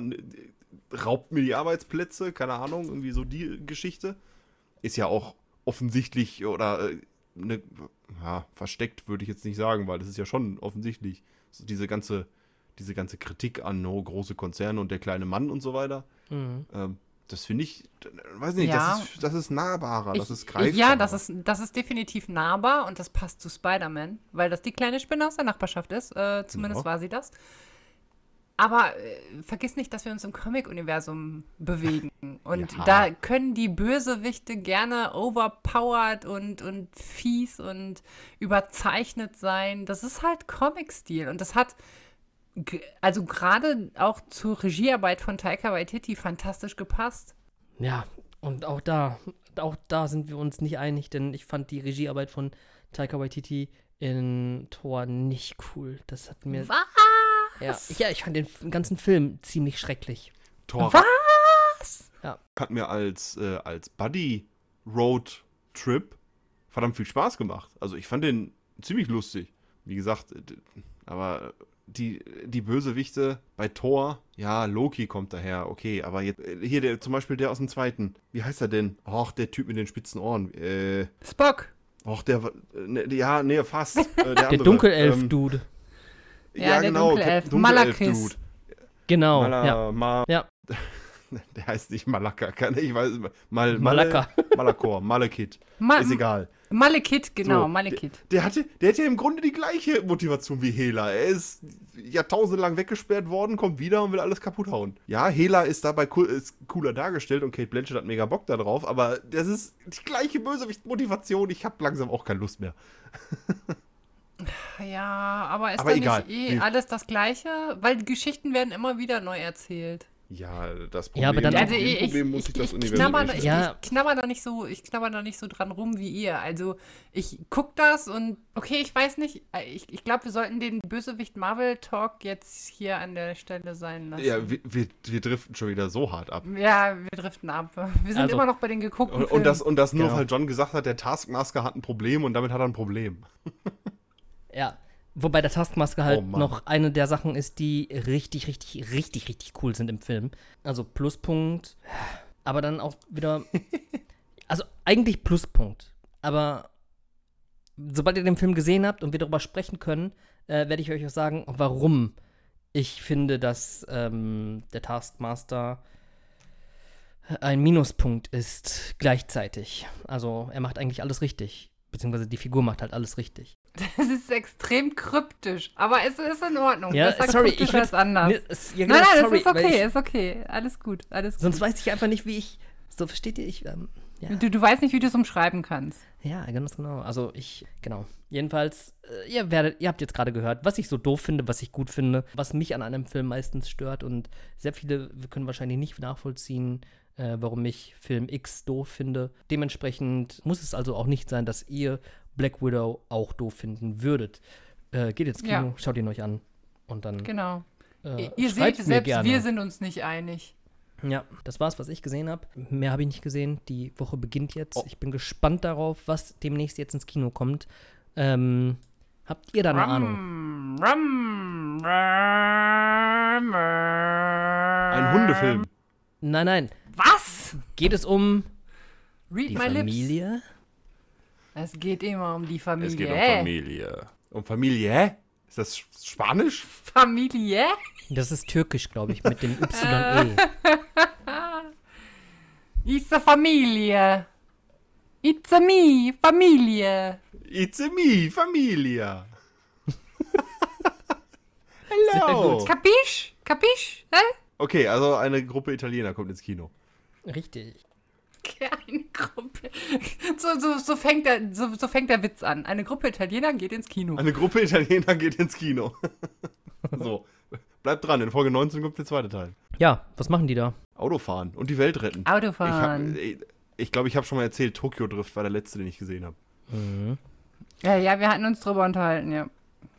raubt mir die Arbeitsplätze, keine Ahnung, irgendwie so die Geschichte. Ist ja auch offensichtlich oder äh, ne, ja, versteckt würde ich jetzt nicht sagen, weil das ist ja schon offensichtlich. So diese ganze, diese ganze Kritik an oh, große Konzerne und der kleine Mann und so weiter. Mhm. Ähm, das finde ich, weiß nicht, Ja. das, ist, das ist nahbarer, das Ich- ist greifbarer. Ja, das ist, das ist definitiv nahbar und das passt zu Spider-Man, weil das die kleine Spinne aus der Nachbarschaft ist. Äh, zumindest Ja. war sie das. Aber äh, vergiss nicht, dass wir uns im Comic-Universum bewegen. [laughs] Und Ja. da können die Bösewichte gerne overpowered und, und fies und überzeichnet sein. Das ist halt Comic-Stil. Und das hat, also gerade auch zur Regiearbeit von Taika Waititi fantastisch gepasst. Ja, und auch da, auch da sind wir uns nicht einig, denn ich fand die Regiearbeit von Taika Waititi in Thor nicht cool. Das hat mir. Was? Ja, ja, ich fand den ganzen Film ziemlich schrecklich. Thor Was? hat mir als, äh, als Buddy Road Trip verdammt viel Spaß gemacht. Also ich fand den ziemlich lustig. Wie gesagt, äh, aber die, die Bösewichte bei Thor, ja, Loki kommt daher, okay, aber jetzt, äh, hier der, zum Beispiel der aus dem zweiten, wie heißt er denn? Och, der Typ mit den spitzen Ohren. Äh, Spock. och, der, war- äh, ne, ja, nee, fast. Äh, der [laughs] Der. Dunkelelf-Dude. Ähm, Ja, der Dunkelelf. Captain Malakis. Dunkelelf-Dude. genau. Mala, ja. Ma, Ja. [laughs] Der heißt nicht Malaka, kann ich weiß mal Malaka. Malakor, Malekith. [laughs] Ma Ist egal. Malekith, genau, So, Malekith. Der hatte, der hat ja im Grunde die gleiche Motivation wie Hela. Er ist jahrtausendelang weggesperrt worden, kommt wieder und will alles kaputt hauen. Ja, Hela ist dabei cool, ist cooler dargestellt und Kate Blanchett hat mega Bock da drauf, aber das ist die gleiche Bösewicht-Motivation. Ich habe langsam auch keine Lust mehr. Ja, aber ist Aber nicht eh alles das Gleiche? Weil die Geschichten werden immer wieder neu erzählt. Ja, das Ja, aber dann- Also ich, ich, Problem muss ich, das ich, Universum knabber, nicht ich, Ja. ich knabber da nicht so, ich knabber da nicht so dran rum wie ihr. Also ich guck das und okay, ich weiß nicht, äh, ich, ich glaube, wir sollten den Bösewicht Marvel Talk jetzt hier an der Stelle sein lassen. Ja, wir, wir, wir driften schon wieder so hart ab. Ja, wir driften ab. Wir sind Also- immer noch bei den geguckten Und, und das, und das nur, Genau. weil John gesagt hat, der Taskmaster hat ein Problem und damit hat er ein Problem. Ja. [laughs] Wobei der Taskmaster halt Oh noch eine der Sachen ist, die richtig, richtig, richtig, richtig cool sind im Film. Also Pluspunkt, aber dann auch wieder. [laughs] also eigentlich Pluspunkt. Aber sobald ihr den Film gesehen habt und wir darüber sprechen können, äh, werde ich euch auch sagen, warum ich finde, dass ähm, der Taskmaster ein Minuspunkt ist gleichzeitig. Also er macht eigentlich alles richtig. Beziehungsweise die Figur macht halt alles richtig. Das ist extrem kryptisch, aber es ist in Ordnung. Ja, Besser sorry, ich als anders. Mir ist- ja, nein, genau, nein, sorry, das ist okay, ist okay. Alles gut, alles Sonst weiß ich einfach nicht, wie ich. So, versteht ihr? Ich. Ähm, ja. gut. Du, du weißt nicht, wie du es umschreiben kannst. ja, ganz genau. Also ich. Genau. Jedenfalls, äh, ihr werdet, ihr habt jetzt gerade gehört, was ich so doof finde, was ich gut finde, was mich an einem Film meistens stört. Und sehr viele können wahrscheinlich nicht nachvollziehen, äh, warum ich Film X doof finde. Dementsprechend muss es also auch nicht sein, dass ihr Black Widow auch doof finden würdet. Äh, geht ins Kino, Ja. schaut ihn euch an. Und dann. Genau. Äh, ihr seht, mir selbst gerne. wir sind uns nicht einig. Ja, das war's, was ich gesehen habe. Mehr habe ich nicht gesehen. Die Woche beginnt jetzt. Oh. Ich bin gespannt darauf, was demnächst jetzt ins Kino kommt. Ähm, habt ihr da eine Ahnung? Rum, rum, rum, Ein Hundefilm. Nein, nein. Was? Geht es um Read die my lips. Familie? Es geht immer um die Familie. Es geht um Familie. Um Familie, hä? Ist das Sch- Spanisch? Familie? Das ist türkisch, glaube ich, mit dem. YE. [laughs] It's a Familie. It's a me, Familie. It's a me, Familia. [laughs] Hello. Kapisch? Kapisch? Hä? Okay, also eine Gruppe Italiener kommt ins Kino. Richtig. Eine Gruppe. So, so, so, fängt der, so, so fängt der Witz an. Eine Gruppe Italiener geht ins Kino. Eine Gruppe Italiener geht ins Kino. [laughs] so, bleibt dran, in Folge 19 kommt der zweite Teil. Ja, was machen die da? Autofahren und die Welt retten. Ich glaube, Autofahren. ich, ich, glaub, ich habe schon mal erzählt, Tokyo Drift war der letzte, den ich gesehen habe. Ja, ja, wir hatten uns drüber unterhalten, ja.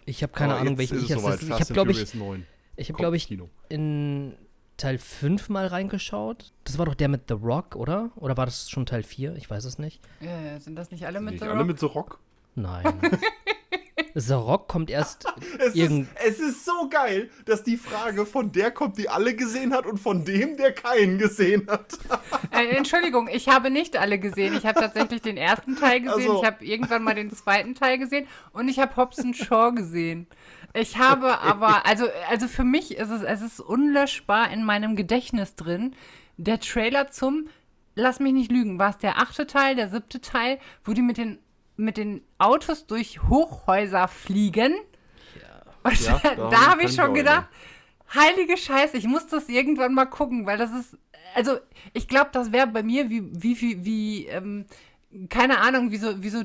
Ich habe keine Aber Ahnung, welchen ich soweit. Ich habe, glaube ich, Furious 9 ich habe, glaube ins ich, Kino. in Teil 5 mal reingeschaut. Das war doch der mit The Rock, oder? Oder war das schon Teil 4? Ich weiß es nicht. Äh, sind das nicht alle mit Nicht The alle Rock? mit so Rock. Nein. [laughs] The Rock kommt erst [laughs] Es ist, irgend. es ist so geil, dass die Frage von der kommt, die alle gesehen hat und von dem, der keinen gesehen hat. Äh, Entschuldigung, ich habe nicht alle gesehen. Ich habe tatsächlich den ersten Teil gesehen, Ach so. ich habe irgendwann mal den zweiten Teil gesehen und ich habe Hobson Shaw gesehen. Ich habe aber, also, also für mich ist es, es ist unlöschbar in meinem Gedächtnis drin. Der Trailer zum, lass mich nicht lügen, war es der achte Teil, der siebte Teil, wo die mit den, mit den Autos durch Hochhäuser fliegen. Und Ja, da, habe ich schon gedacht, heilige Scheiße, ich muss das irgendwann mal gucken, weil das ist, also ich glaube, das wäre bei mir wie, wie, wie, wie ähm, keine Ahnung, wie so, wie so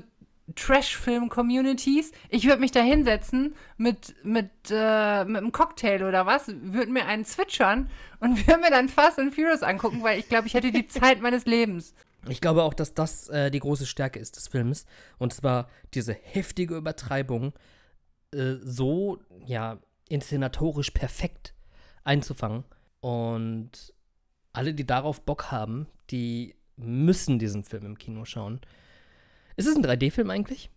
Trash-Film-Communities. Ich würde mich da hinsetzen mit, mit, äh, mit einem Cocktail oder was, würde mir einen zwitschern und [laughs] würde mir dann Fast and Furious angucken, weil ich glaube, ich hätte die [laughs] Zeit meines Lebens. Ich glaube auch, dass das äh, die große Stärke ist des Films. Und zwar diese heftige Übertreibung äh, so, ja, inszenatorisch perfekt einzufangen. Und alle, die darauf Bock haben, die müssen diesen Film im Kino schauen. Ist es ein 3D-Film eigentlich?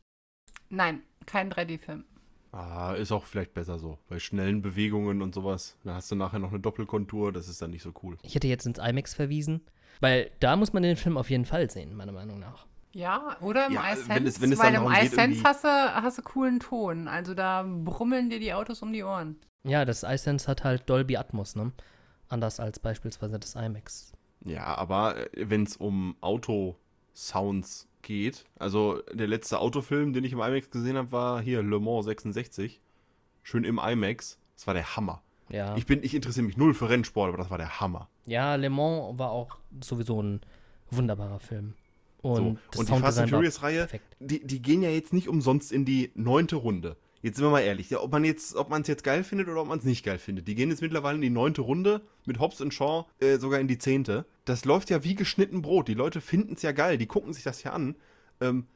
Nein, kein 3D-Film. Ah, ist auch vielleicht besser so. Bei schnellen Bewegungen und sowas. Da hast du nachher noch eine Doppelkontur, das ist dann nicht so cool. Ich hätte jetzt ins IMAX verwiesen, weil da muss man den Film auf jeden Fall sehen, meiner Meinung nach. Ja, oder im Ja, iSense, wenn es- wenn es weil dann im iSense hast du, hast du coolen Ton. Also da brummeln dir die Autos um die Ohren. Ja, das iSense hat halt Dolby Atmos, ne? Anders als beispielsweise das IMAX. Ja, aber wenn es um Auto-Sounds geht, also der letzte Autofilm, den ich im IMAX gesehen habe, war hier Le Mans 66. Schön im IMAX. Das war der Hammer. Ja. Ich, bin, ich interessiere mich null für Rennsport, aber das war der Hammer. Ja, Le Mans war auch sowieso ein wunderbarer Film. Und, So. Und die Fast and war Furious-Reihe, perfekt. die, die gehen ja jetzt nicht umsonst in die neunte Runde. jetzt sind wir mal ehrlich, ja, ob man jetzt, ob man es jetzt geil findet oder ob man es nicht geil findet. Die gehen jetzt mittlerweile in die neunte Runde mit Hobbs und Shaw äh, sogar in die zehnte. Das läuft ja wie geschnitten Brot. Die Leute finden es ja geil, die gucken sich das ja an. Ähm,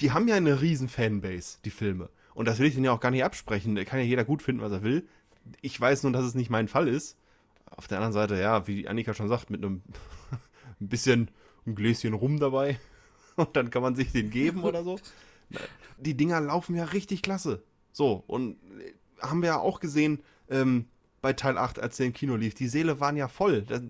die haben ja eine riesen Fanbase, die Filme. Und das will ich denen ja auch gar nicht absprechen. Da kann ja jeder gut finden, was er will. Ich weiß nur, dass es nicht mein Fall ist. Auf der anderen Seite, ja, wie Annika schon sagt, mit einem [laughs] ein bisschen ein Gläschen rum dabei. [laughs] Und dann kann man sich den geben oder so. Die Dinger laufen ja richtig klasse. So, und haben wir ja auch gesehen ähm, bei Teil 8, als der im Kino lief. Die Seele waren ja voll. Das,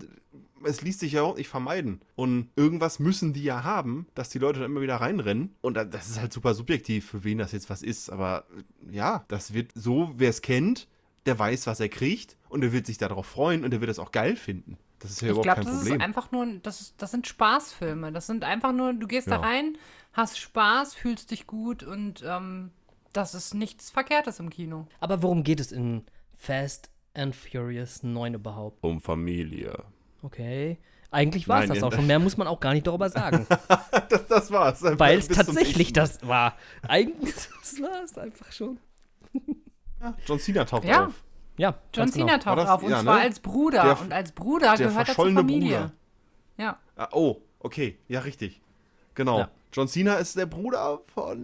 es ließ sich ja auch nicht vermeiden. Und irgendwas müssen die ja haben, dass die Leute dann immer wieder reinrennen. Und das ist halt super subjektiv, für wen das jetzt was ist. Aber ja, das wird so, wer es kennt, der weiß, was er kriegt. Und der wird sich darauf freuen und der wird es auch geil finden. Das ist ja ich überhaupt glaube, kein das Problem. ist einfach nur, das, das sind Spaßfilme. Das sind einfach nur, du gehst da Ja. rein, hast Spaß, fühlst dich gut und ähm, das ist nichts Verkehrtes im Kino. Aber worum geht es in Fast and Furious 9 überhaupt? um Familie. Okay. Eigentlich war es das auch schon. [laughs] Mehr muss man auch gar nicht darüber sagen. [laughs] Das, das war's. Einfach weil es tatsächlich das war. Eigentlich [laughs] das war es einfach schon. Mal. John Cena taucht Ja. auf. Ja, John ganz genau. Cena taucht auf und ja, zwar ne? als Bruder. Der- und als Bruder der gehört er zur verschollene Familie. Bruder. Ja. Ah, oh, okay. Ja, richtig. Genau. Ja. John Cena ist der Bruder von.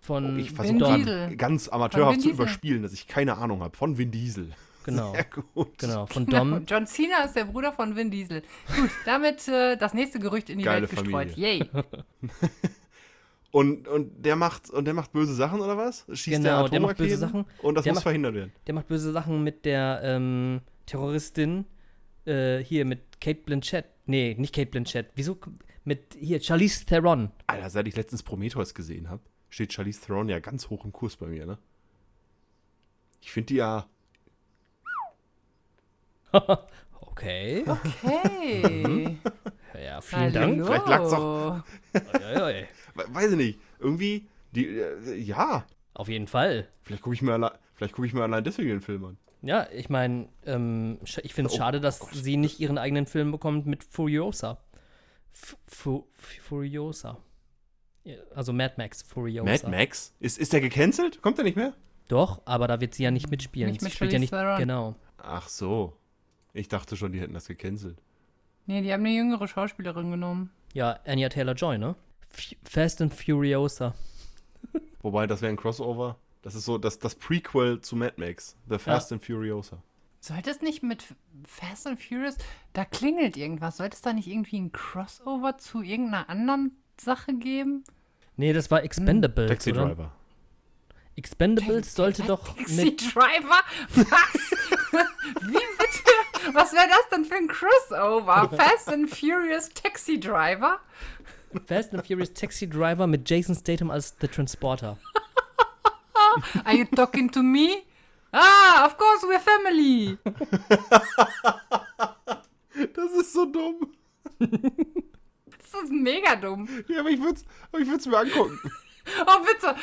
Von Oh, ich versuche ganz amateurhaft zu überspielen, dass ich keine Ahnung habe. Von Vin Diesel. Genau. Sehr gut. Genau, von Genau. Dom. John Cena ist der Bruder von Vin Diesel. Gut, damit äh, das nächste Gerücht in die Geile Welt gestreut. Yay. [laughs] Und, und der macht und der macht böse Sachen oder was? Schießt Genau, der der macht böse? Sachen. Und das Der muss macht- verhindert werden. Der macht böse Sachen mit der ähm, Terroristin. Äh, hier mit Kate Blanchett. Nee, nicht Kate Blanchett. Wieso? Mit hier, Charlize Theron. Alter, seit ich letztens Prometheus gesehen habe, steht Charlize Theron ja ganz hoch im Kurs bei mir, ne? Ich finde die ja. [laughs] Okay. Hey. Ja, vielen Dank. Hallo. Vielleicht lag's Oi, oi, oi. We- Weiß ich nicht. Irgendwie. Die, äh, ja. Auf jeden Fall. Vielleicht gucke ich, mir alle- vielleicht guck ich mir allein deswegen den Film an. Ja, ich meine, ähm, ich finde es Oh, schade, dass Gott. sie nicht ihren eigenen Film bekommt mit Furiosa. F Fu Furiosa. Also Mad Max Furiosa. Mad Max? Ist, ist der gecancelt? Kommt der nicht mehr? Doch, aber da wird sie ja nicht mitspielen. Nicht Sie mit spielt ja nicht. Theron. Genau. Ach so. Ich dachte schon, die hätten das gecancelt. Nee, die haben eine jüngere Schauspielerin genommen. Ja, Anya Taylor Joy, ne? F Fast and Furiosa. [laughs] Wobei, das wäre ein Crossover. Das ist so das, das Prequel zu Mad Max. The Fast and Furiosa. Sollte es nicht mit Fast and Furious, da klingelt irgendwas. Sollte es da nicht irgendwie ein Crossover zu irgendeiner anderen Sache geben? Nee, das war Expendables. Taxi oder? Driver. Expendables sollte doch Taxi mit. Driver? Was? [laughs] Wie bitte? Was wäre das denn für ein Crossover? Fast and Furious Taxi Driver? Fast and Furious Taxi Driver mit Jason Statham als The Transporter. [laughs] Are you talking to me? Ah, of course we're family. [laughs] Das ist so dumm. Das ist mega dumm. Ja, aber ich würde es mir angucken. Oh, bitte.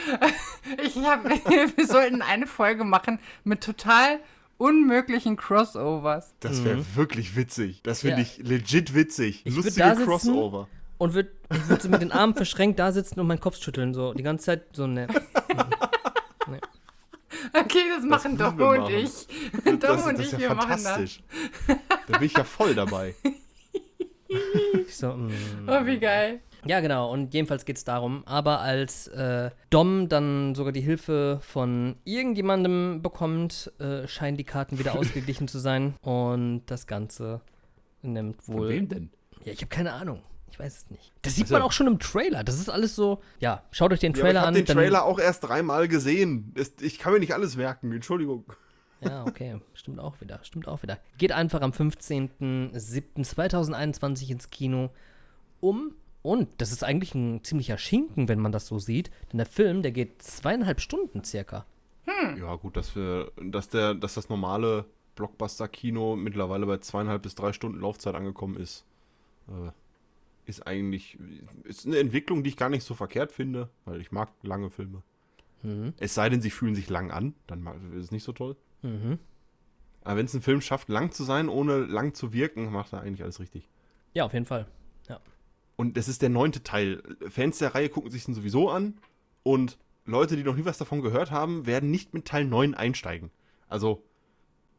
[laughs] Ich hab, wir sollten eine Folge machen mit total unmöglichen Crossovers. Das wäre wirklich witzig. Das finde Ja. ich legit witzig. Ich Lustige Crossover. Und würd, ich würde so mit den Armen verschränkt da sitzen und meinen Kopf schütteln. So die ganze Zeit so ne. [laughs] Okay, das machen müssen Dom und machen. ich. Dom Das, und das ich, ist wir ja machen das. fantastisch. Da bin ich ja voll dabei. So, mm. Oh, wie geil. Ja, genau. Und jedenfalls geht es darum, aber als äh, Dom dann sogar die Hilfe von irgendjemandem bekommt, äh, scheinen die Karten wieder [laughs] ausgeglichen zu sein. Und das Ganze nimmt Von wohl. wem denn? Ja, ich habe keine Ahnung. Ich weiß es nicht. Das sieht Ach so. man auch schon im Trailer. Das ist alles so. Ja, schaut euch den Ja, aber ich Trailer habe an. den Trailer auch erst dreimal gesehen. Das, ich kann mir nicht alles merken. Entschuldigung. Ja, okay. Stimmt auch wieder. Stimmt auch wieder. Geht einfach am 15.07.2021 ins Kino um. Und das ist eigentlich ein ziemlicher Schinken, wenn man das so sieht. Denn der Film, der geht zweieinhalb Stunden circa. Ja, gut, dass wir, dass der, dass das normale Blockbuster-Kino mittlerweile bei zweieinhalb bis drei Stunden Laufzeit angekommen ist, äh, ist eigentlich ist eine Entwicklung, die ich gar nicht so verkehrt finde, weil ich mag lange Filme. Mhm. Es sei denn, sie fühlen sich lang an, dann mag- ist es nicht so toll. Mhm. Aber wenn es ein Film schafft, lang zu sein, ohne lang zu wirken, macht er eigentlich alles richtig. Ja, auf jeden Fall. Und das ist der neunte Teil. Fans der Reihe gucken sich den sowieso an und Leute, die noch nie was davon gehört haben, werden nicht mit Teil 9 einsteigen. Also,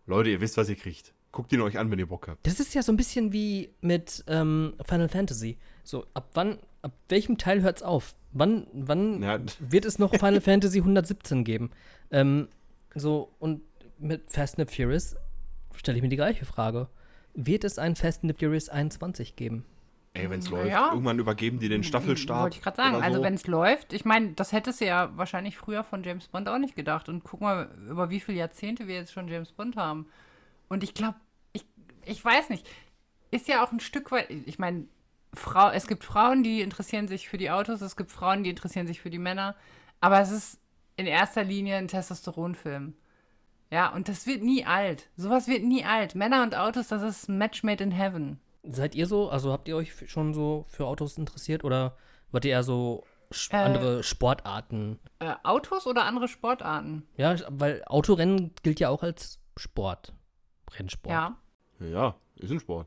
Leute, ihr wisst, was ihr kriegt. Guckt ihn euch an, wenn ihr Bock habt. Das ist ja so ein bisschen wie mit ähm, Final Fantasy. So, ab wann, ab welchem Teil hört's auf? Wann, wann Ja, [laughs] wird es noch Final Fantasy 117 geben? Ähm, so, und mit Fast and the Furious stelle ich mir die gleiche Frage. Wird es ein Fast and the Furious 21 geben? Ey, wenn's läuft, ja. irgendwann übergeben die den Staffelstab. Wollte ich gerade sagen. Also so. wenn es läuft, ich meine, das hättest du ja wahrscheinlich früher von James Bond auch nicht gedacht. Und guck mal, über wie viele Jahrzehnte wir jetzt schon James Bond haben. Und ich glaube, ich, ich weiß nicht, ist ja auch ein Stück weit, ich meine, Frau, es gibt Frauen, die interessieren sich für die Autos, es gibt Frauen, die interessieren sich für die Männer. Aber es ist in erster Linie ein Testosteronfilm. Ja, und das wird nie alt. Sowas wird nie alt. Männer und Autos, das ist ein Match made in heaven. Seid ihr so, also habt ihr euch schon so für Autos interessiert oder wart ihr eher so Äh. andere Sportarten? Äh, Autos oder andere Sportarten? Ja, weil Autorennen gilt ja auch als Sport. Rennsport. Ja. Ja, ist ein Sport.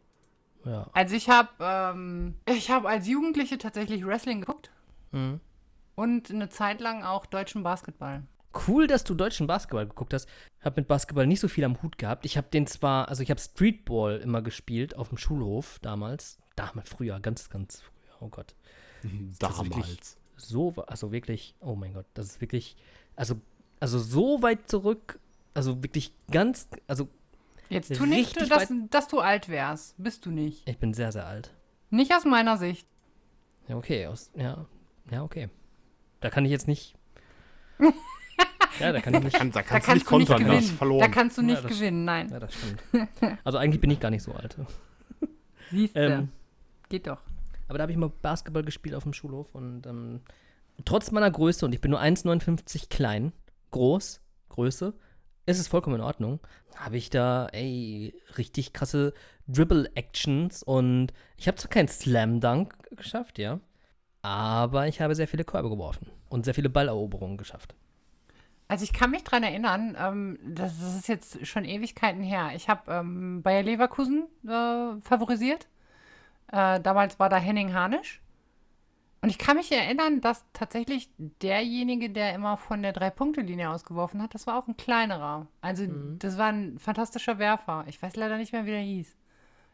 ja. Also ich habe ähm, ich habe als Jugendliche tatsächlich Wrestling geguckt Mhm. und eine Zeit lang auch deutschen Basketball. Cool, dass du deutschen Basketball geguckt hast. Hab mit Basketball nicht so viel am Hut gehabt. Ich habe den zwar, also ich habe Streetball immer gespielt auf dem Schulhof damals. Damals früher, ganz, ganz früher. Oh Gott. [laughs] Damals. So, also wirklich, oh mein Gott, das ist wirklich, also, also so weit zurück, also wirklich ganz, also Jetzt tu nicht, dass, dass du alt wärst. Bist du nicht. ich bin sehr, sehr alt. Nicht aus meiner Sicht. Ja, okay, aus, ja, ja, okay. Da kann ich jetzt nicht. [laughs] ja, da kann ich nicht. Kann, da kannst du nicht kannst du nicht kontern, da hast gewinnen. du verloren. Da kannst du Ja, nicht das- gewinnen, nein. Ja, das stimmt. [laughs] Also eigentlich bin ich gar nicht so alt. Siehst du. Ähm, Geht doch. aber da habe ich mal Basketball gespielt auf dem Schulhof und ähm, trotz meiner Größe, und ich bin nur 1,59 klein, groß, Größe, ist es vollkommen in Ordnung, habe ich da, ey, richtig krasse Dribble-Actions und ich habe zwar keinen Slam-Dunk geschafft, ja, aber ich habe sehr viele Körbe geworfen und sehr viele Balleroberungen geschafft. Also ich kann mich dran erinnern, ähm, das, das ist jetzt schon Ewigkeiten her. Ich habe ähm, Bayer Leverkusen äh, favorisiert. Äh, damals war da Henning Harnisch. Und ich kann mich erinnern, dass tatsächlich derjenige, der immer von der Drei-Punkte-Linie ausgeworfen hat, das war auch ein kleinerer. Also das war ein fantastischer Werfer. Ich weiß leider nicht mehr, wie der hieß.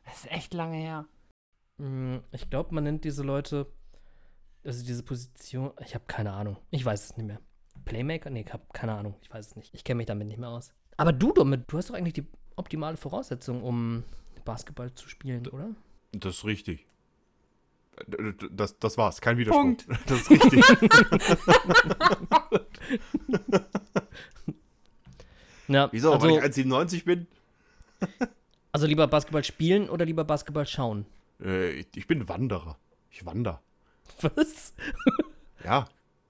Das ist echt lange her. Mm, Ich glaube, man nennt diese Leute, also diese Position, ich habe keine Ahnung. Ich weiß es nicht mehr. Playmaker? Nee, ich habe keine Ahnung. Ich weiß es nicht. Ich kenne mich damit nicht mehr aus. Aber du, Domit, du hast doch eigentlich die optimale Voraussetzung, um Basketball zu spielen, oder? Das ist richtig. Das, das war's, kein Widerspruch. Punkt. [laughs] Das ist richtig. [laughs] Ja, Wieso? also, Weil ich 1,97 bin? [laughs] also lieber Basketball spielen oder lieber Basketball schauen? Äh, ich, ich bin Wanderer. Ich wander. Was? Ja,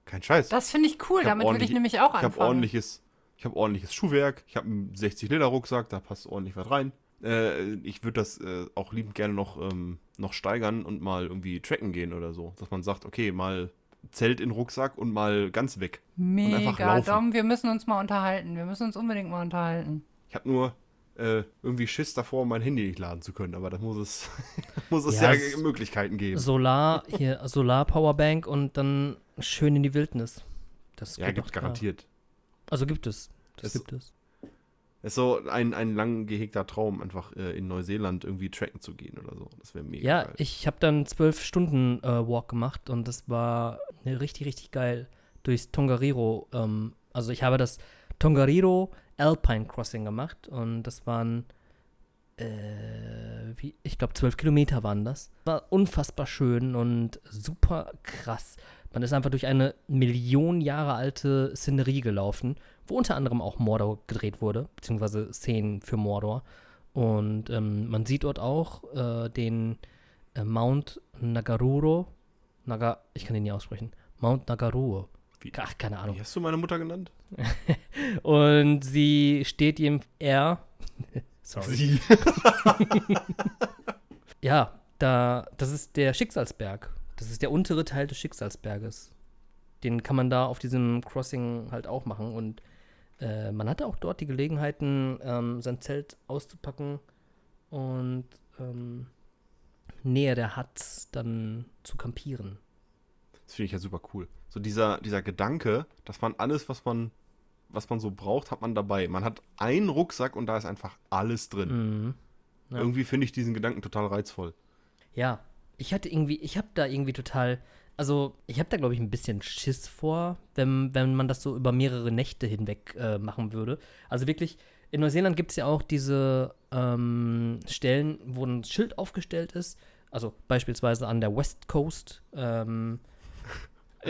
kein Scheiß. Das finde ich cool. Ich Damit würde ich nämlich auch ich habe anfangen. ordentliches, ich habe ordentliches Schuhwerk. Ich habe einen 60 Liter Rucksack, da passt ordentlich was rein. Äh, ich würde das äh, auch liebend gerne noch, ähm, noch steigern und mal irgendwie tracken gehen oder so. Dass man sagt, okay, mal Zelt in Rucksack und mal ganz weg. einfach Mega. Dom, wir müssen uns mal unterhalten. Wir müssen uns unbedingt mal unterhalten. Ich habe nur äh, irgendwie Schiss davor, mein Handy nicht laden zu können. Aber da muss es, [laughs] muss es Ja, ja, es- Möglichkeiten geben. Solar, hier, Solar-Powerbank und dann schön in die Wildnis. Das ja, gibt's doch klar. garantiert. Also gibt es. Das Es- gibt es. Es ist so ein, ein lang gehegter Traum, einfach äh, in Neuseeland irgendwie tracken zu gehen oder so. Das wäre mega Ja, geil. ich habe dann zwölf Stunden äh, Walk gemacht und das war ne, richtig, richtig geil durchs Tongariro. Ähm, also ich habe das Tongariro Alpine Crossing gemacht und das waren, äh, wie, ich glaube, zwölf Kilometer waren das. War unfassbar schön und super krass. Man ist einfach durch eine Million Jahre alte Szenerie gelaufen, wo unter anderem auch Mordor gedreht wurde, beziehungsweise Szenen für Mordor. Und ähm, man sieht dort auch äh, den äh, Mount Nagaruro. Naga, ich kann den nie aussprechen. Mount Nagaruro. Wie- Ach, keine Ahnung. Wie hast du meine Mutter genannt? [laughs] Und sie steht ihm er. [laughs] Sorry. Sie. [laughs] Ja, da, das ist der Schicksalsberg. Das ist der untere Teil des Schicksalsberges. Den kann man da auf diesem Crossing halt auch machen. Und äh, man hatte auch dort die Gelegenheiten, ähm, sein Zelt auszupacken und ähm, näher der Huts dann zu campieren. Das finde ich ja super cool. So dieser, dieser Gedanke, dass man alles, was man, was man so braucht, hat man dabei. Man hat einen Rucksack und da ist einfach alles drin. Mhm. Ja. Irgendwie finde ich diesen Gedanken total reizvoll. Ja, ich hatte irgendwie, ich habe da irgendwie total, also ich habe da glaube ich ein bisschen Schiss vor, wenn, wenn man das so über mehrere Nächte hinweg äh, machen würde. Also wirklich, in Neuseeland gibt es ja auch diese ähm, Stellen, wo ein Schild aufgestellt ist. Also beispielsweise an der West Coast. Ähm, [laughs]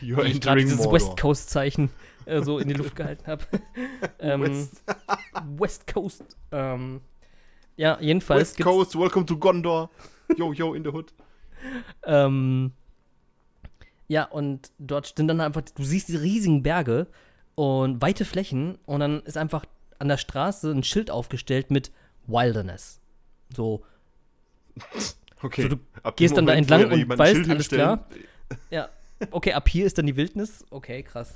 You're die ich gerade dieses Mordor. West Coast Zeichen äh, so in die Luft gehalten habe. [laughs] ähm, West, West Coast. Ähm, ja, jedenfalls West Coast, welcome to Gondor. Yo, yo, in the hood. Ähm, ja, und dort sind dann einfach, du siehst diese riesigen Berge und weite Flächen und dann ist einfach an der Straße ein Schild aufgestellt mit Wilderness. So, Okay. So, du ab gehst dem dann da Moment, entlang und weißt, alles klar. ja, okay, ab hier ist dann die Wildnis. Okay, krass.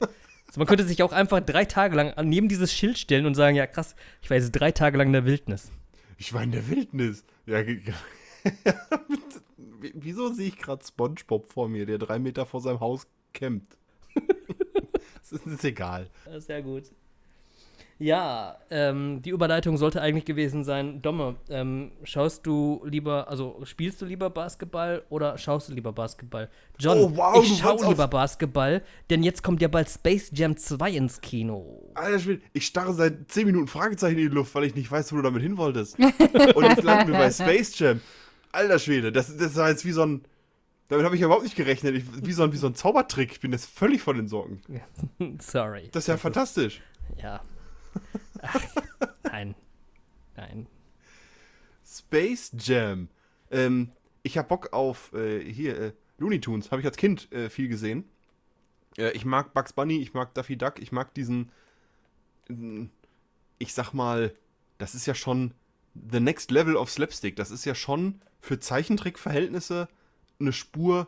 So, man könnte sich auch einfach drei Tage lang an- neben dieses Schild stellen und sagen, ja krass, ich war jetzt drei Tage lang in der Wildnis. Ich war in der Wildnis. Ja, [laughs] Wieso sehe ich gerade SpongeBob vor mir, der drei Meter vor seinem Haus campt? das [laughs] ist, ist egal. Ja, Sehr gut. Ja, ähm, die Überleitung sollte eigentlich gewesen sein. Domme, ähm, schaust du lieber, also spielst du lieber Basketball oder schaust du lieber Basketball? John, Oh, wow, ich schaue lieber Basketball, denn jetzt kommt ja bald Space Jam 2 ins Kino. Alter Schwede, ich starre seit 10 Minuten Fragezeichen in die Luft, weil ich nicht weiß, wo du damit hin wolltest. Und jetzt landen wir bei [laughs] Space Jam. Alter Schwede, das, das war jetzt wie so ein. Damit habe ich überhaupt nicht gerechnet. Ich, wie, so ein, wie so ein Zaubertrick. Ich bin jetzt völlig von den Sorgen. [laughs] Sorry. Das ist ja fantastisch. Ja. [laughs] Ach, nein. Nein. Space Jam. Ähm, ich habe Bock auf äh, hier äh, Looney Tunes. Habe ich als Kind äh, viel gesehen. Äh, ich mag Bugs Bunny, ich mag Daffy Duck, ich mag diesen. Ich sag mal, das ist ja schon the next level of Slapstick. Das ist ja schon für Zeichentrickverhältnisse eine Spur.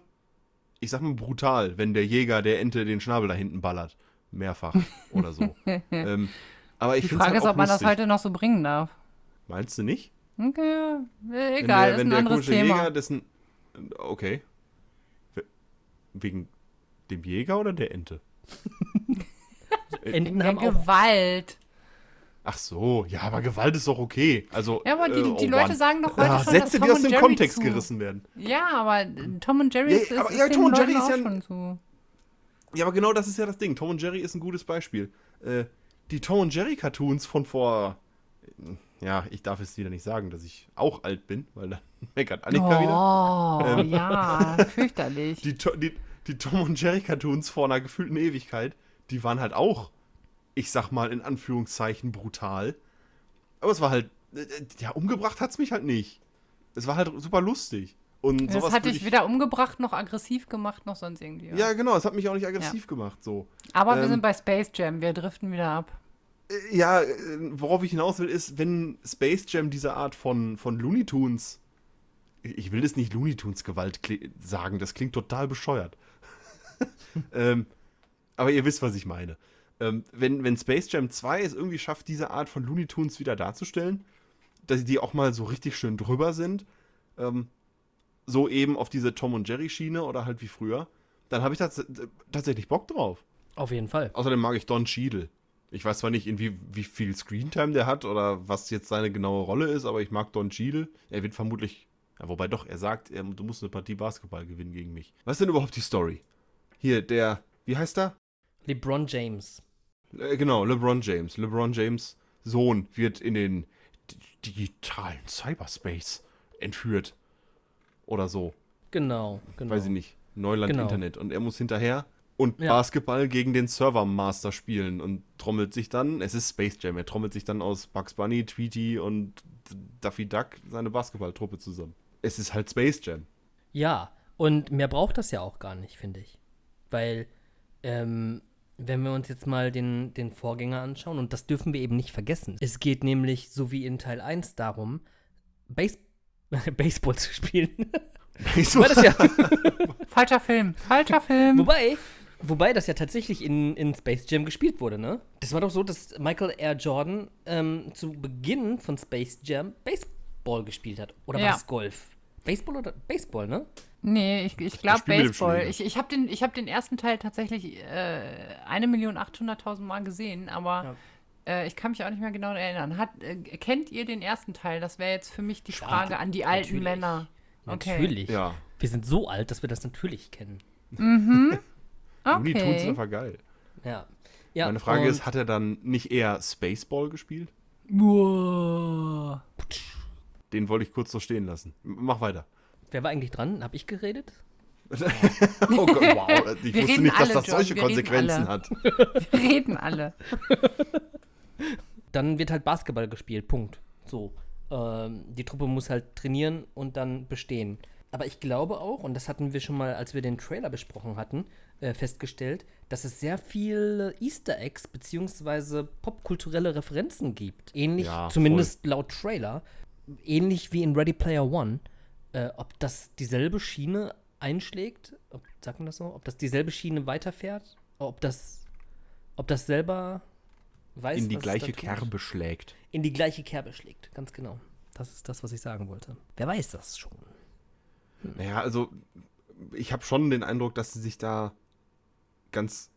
Ich sag mal brutal, wenn der Jäger der Ente den Schnabel da hinten ballert. Mehrfach [laughs] oder so. ähm, aber ich Die Frage ist, halt ob man das lustig. heute noch so bringen darf. Meinst du nicht? Okay, Wenn egal, der, wenn ist der ein anderes Thema. Jäger, dessen. Okay. We- Wegen dem Jäger oder der Ente? [laughs] Enten Der haben auch. Gewalt. Ach so, ja, aber Gewalt ist doch okay. Also, Ja, aber die, äh, die oh Leute Mann. sagen doch heute Ah, schon, Sätze, dass die Tom aus und dem Jerry Kontext zu. gerissen werden. Ja, aber äh, Tom und Jerry Ja, ist, aber ist, ja, Tom und Jerry ist ja schon zu. Ja, aber genau das ist ja das Ding. Tom und Jerry ist ein gutes Beispiel. Äh, die Tom und Jerry Cartoons von vor. Ja, ich darf es wieder nicht sagen, dass ich auch alt bin, weil dann [laughs] meckert Annika wieder. Oh, Ähm. ja, [laughs] fürchterlich. die, die, die Tom und Jerry Cartoons vor einer gefühlten Ewigkeit, die waren halt auch, ich sag mal in Anführungszeichen, brutal. Aber es war halt, äh, ja, umgebracht hat's mich halt nicht. Es war halt super lustig. Und das hat dich weder umgebracht, noch aggressiv gemacht, noch sonst irgendwie. Ja, genau, es hat mich auch nicht aggressiv gemacht, so. Aber wir ähm, sind bei Space Jam, wir driften wieder ab. Äh, Ja, äh, worauf ich hinaus will, ist, wenn Space Jam diese Art von, von Looney Tunes. Ich will das nicht Looney Tunes Gewalt sagen, das klingt total bescheuert. [laughs] ähm, aber ihr wisst, was ich meine. Ähm, wenn, wenn Space Jam 2 es irgendwie schafft, diese Art von Looney Tunes wieder darzustellen, dass die auch mal so richtig schön drüber sind, ähm, so eben auf diese Tom und Jerry Schiene oder halt wie früher, dann habe ich tats tatsächlich Bock drauf. Auf jeden Fall. Außerdem mag ich Don Cheadle. Ich weiß zwar nicht, in wie, wie viel Screentime der hat oder was jetzt seine genaue Rolle ist, aber ich mag Don Cheadle. Er wird vermutlich, ja, wobei doch, er sagt, er, du musst eine Partie Basketball gewinnen gegen mich. Was ist denn überhaupt die Story? Hier, der, wie heißt er? LeBron James. Äh, genau, LeBron James. LeBron James Sohn wird in den digitalen Cyberspace entführt. Oder so. Genau, genau. Weiß ich nicht. Neuland Genau. Internet. Und er muss hinterher und Ja. Basketball gegen den Servermaster spielen und trommelt sich dann, es ist Space Jam, er trommelt sich dann aus Bugs Bunny, Tweety und Daffy Duck seine Basketballtruppe zusammen. Es ist halt Space Jam. Ja, und mehr braucht das ja auch gar nicht, finde ich. Weil, ähm, wenn wir uns jetzt mal den, den Vorgänger anschauen, und das dürfen wir eben nicht vergessen. Es geht nämlich, so wie in Teil 1, darum, Base [laughs] Baseball zu spielen. Wobei das ja, [laughs] Falscher Film, falscher Film. wobei, wobei das ja tatsächlich in, in Space Jam gespielt wurde, ne? Das war doch so, dass Michael R. Jordan ähm, zu Beginn von Space Jam Baseball gespielt hat. Oder war Ja. das Golf? Baseball oder Baseball, ne? Nee, ich, ich glaube Baseball. Ich, ich habe den, ich hab den ersten Teil tatsächlich äh, 1.800.000 Mal gesehen, aber äh, ich kann mich auch nicht mehr genau erinnern. Hat, äh, kennt ihr den ersten Teil? Das wäre jetzt für mich die Frage an die alten natürlich. Männer. Okay. Natürlich. Ja. Wir sind so alt, dass wir das natürlich kennen. [laughs] Looney Tunes ist Okay. einfach geil. Ja. ja Meine Frage ist, hat er dann nicht eher Spaceball gespielt? Wow. Den wollte ich kurz so stehen lassen. Mach weiter. Wer war eigentlich dran? Hab ich geredet? [laughs] Oh Gott, wow. Ich Wir wusste nicht, dass alle, das John, solche wir Konsequenzen hat. [laughs] Wir reden alle. Dann wird halt Basketball gespielt, Punkt. So. Ähm, die Truppe muss halt trainieren und dann bestehen. Aber ich glaube auch, und das hatten wir schon mal, als wir den Trailer besprochen hatten, äh, festgestellt, dass es sehr viele Easter Eggs beziehungsweise popkulturelle Referenzen gibt. Ähnlich, Ja, zumindest laut Trailer, ähnlich wie in Ready Player One. Äh, ob das dieselbe Schiene einschlägt, ob, sagt man das so? Ob das dieselbe Schiene weiterfährt? Ob das, ob das selber weiß, In die gleiche? Kerbe schlägt. in die gleiche Kerbe schlägt. Ganz genau. Das ist das, was ich sagen wollte. Wer weiß das schon? Naja, also ich habe schon den Eindruck, dass sie sich da ganz,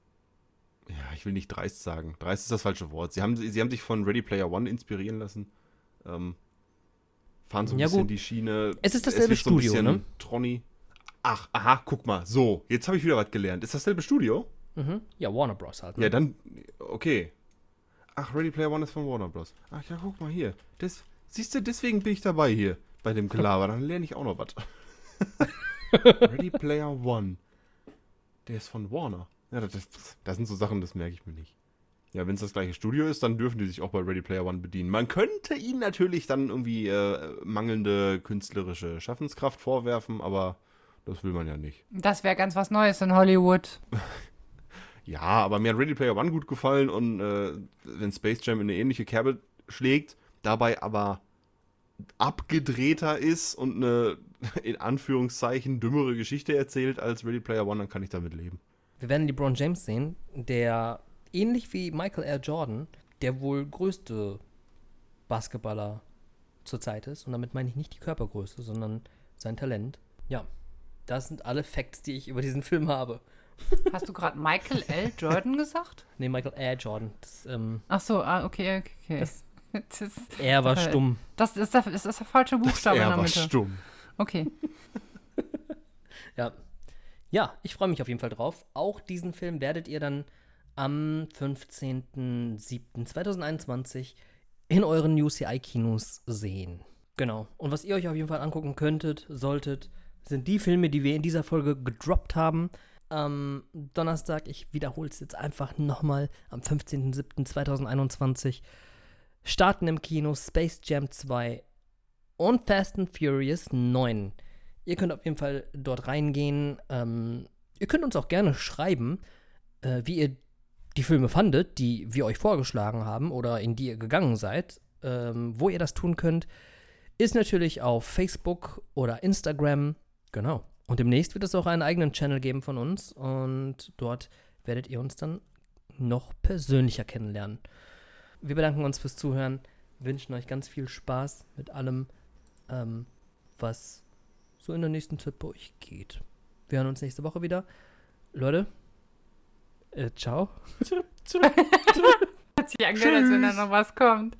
ja, ich will nicht dreist sagen. Dreist ist das falsche Wort. Sie haben, sie haben sich von Ready Player One inspirieren lassen. Ähm, fahren so ein Ja, bisschen gut. die Schiene. Es ist dasselbe so ein Studio, bisschen ne? Tronny. Ach, aha, guck mal. So, jetzt habe ich wieder was gelernt. Ist dasselbe Studio? Mhm. Ja, Warner Bros. halt. Ne? Ja, dann, okay. Ach, Ready Player One ist von Warner Bros. Ach ja, guck mal hier. Das, siehst du, deswegen bin ich dabei hier bei dem Gelaber. Dann lerne ich auch noch was. [laughs] Ready Player One. Der ist von Warner. Ja, das, das, das sind so Sachen, das merke ich mir nicht. Ja, wenn es das gleiche Studio ist, dann dürfen die sich auch bei Ready Player One bedienen. Man könnte ihnen natürlich dann irgendwie äh, mangelnde künstlerische Schaffenskraft vorwerfen, aber das will man ja nicht. Das wäre ganz was Neues in Hollywood. [laughs] Ja, aber mir hat Ready Player One gut gefallen und äh, wenn Space Jam in eine ähnliche Kerbe schlägt, dabei aber abgedrehter ist und eine [laughs] in Anführungszeichen dümmere Geschichte erzählt als Ready Player One, dann kann ich damit leben. Wir werden LeBron James sehen, der ähnlich wie Michael R. Jordan der wohl größte Basketballer zurzeit ist. Und damit meine ich nicht die Körpergröße, sondern sein Talent. Ja, das sind alle Facts, die ich über diesen Film habe. [laughs] Hast du gerade Michael L. Jordan gesagt? Nee, Michael R. Jordan. Das, ähm, Ach so, ah, okay, okay. okay. Das- [laughs] Das, er war stumm. das, ist, der, das ist der falsche Buchstabe in er der war Mitte. stumm. Okay. [laughs] Ja. Ja, ich freue mich auf jeden Fall drauf. Auch diesen Film werdet ihr dann am 15.07.2021 in euren UCI-Kinos sehen. Genau. Und was ihr euch auf jeden Fall angucken könntet, solltet, sind die Filme, die wir in dieser Folge gedroppt haben. Am Donnerstag, ich wiederhole es jetzt einfach nochmal, am 15.07.2021 starten im Kino Space Jam 2 und Fast and Furious 9. Ihr könnt auf jeden Fall dort reingehen. Ähm, ihr könnt uns auch gerne schreiben, äh, wie ihr die Filme fandet, die wir euch vorgeschlagen haben oder in die ihr gegangen seid. Ähm, wo ihr das tun könnt, ist natürlich auf Facebook oder Instagram. Genau. Und demnächst wird es auch einen eigenen Channel geben von uns und dort werdet ihr uns dann noch persönlicher kennenlernen. Wir bedanken uns fürs Zuhören, wünschen euch ganz viel Spaß mit allem, ähm, was so in der nächsten Zeit bei euch geht. Wir hören uns nächste Woche wieder. Leute, äh, ciao. [laughs] Hat sich angehört, als wenn da noch was kommt.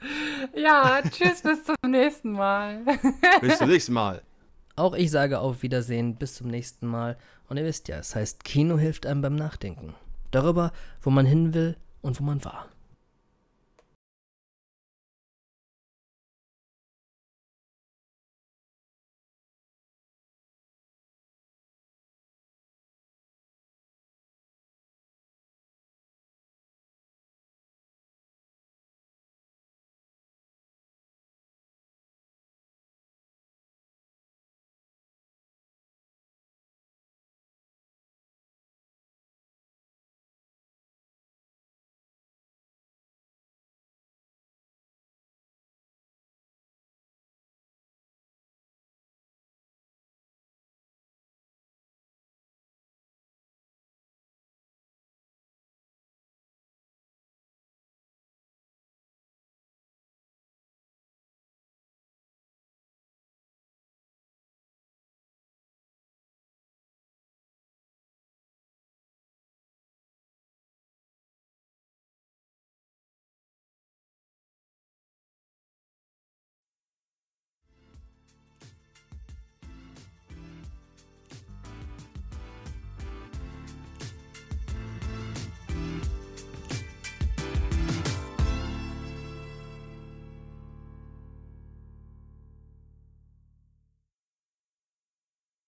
Ja, tschüss, bis zum nächsten Mal. [laughs] Bis zum nächsten Mal. Auch ich sage auf Wiedersehen, bis zum nächsten Mal. Und ihr wisst ja, es heißt, Kino hilft einem beim Nachdenken. Darüber, wo man hin will und wo man war.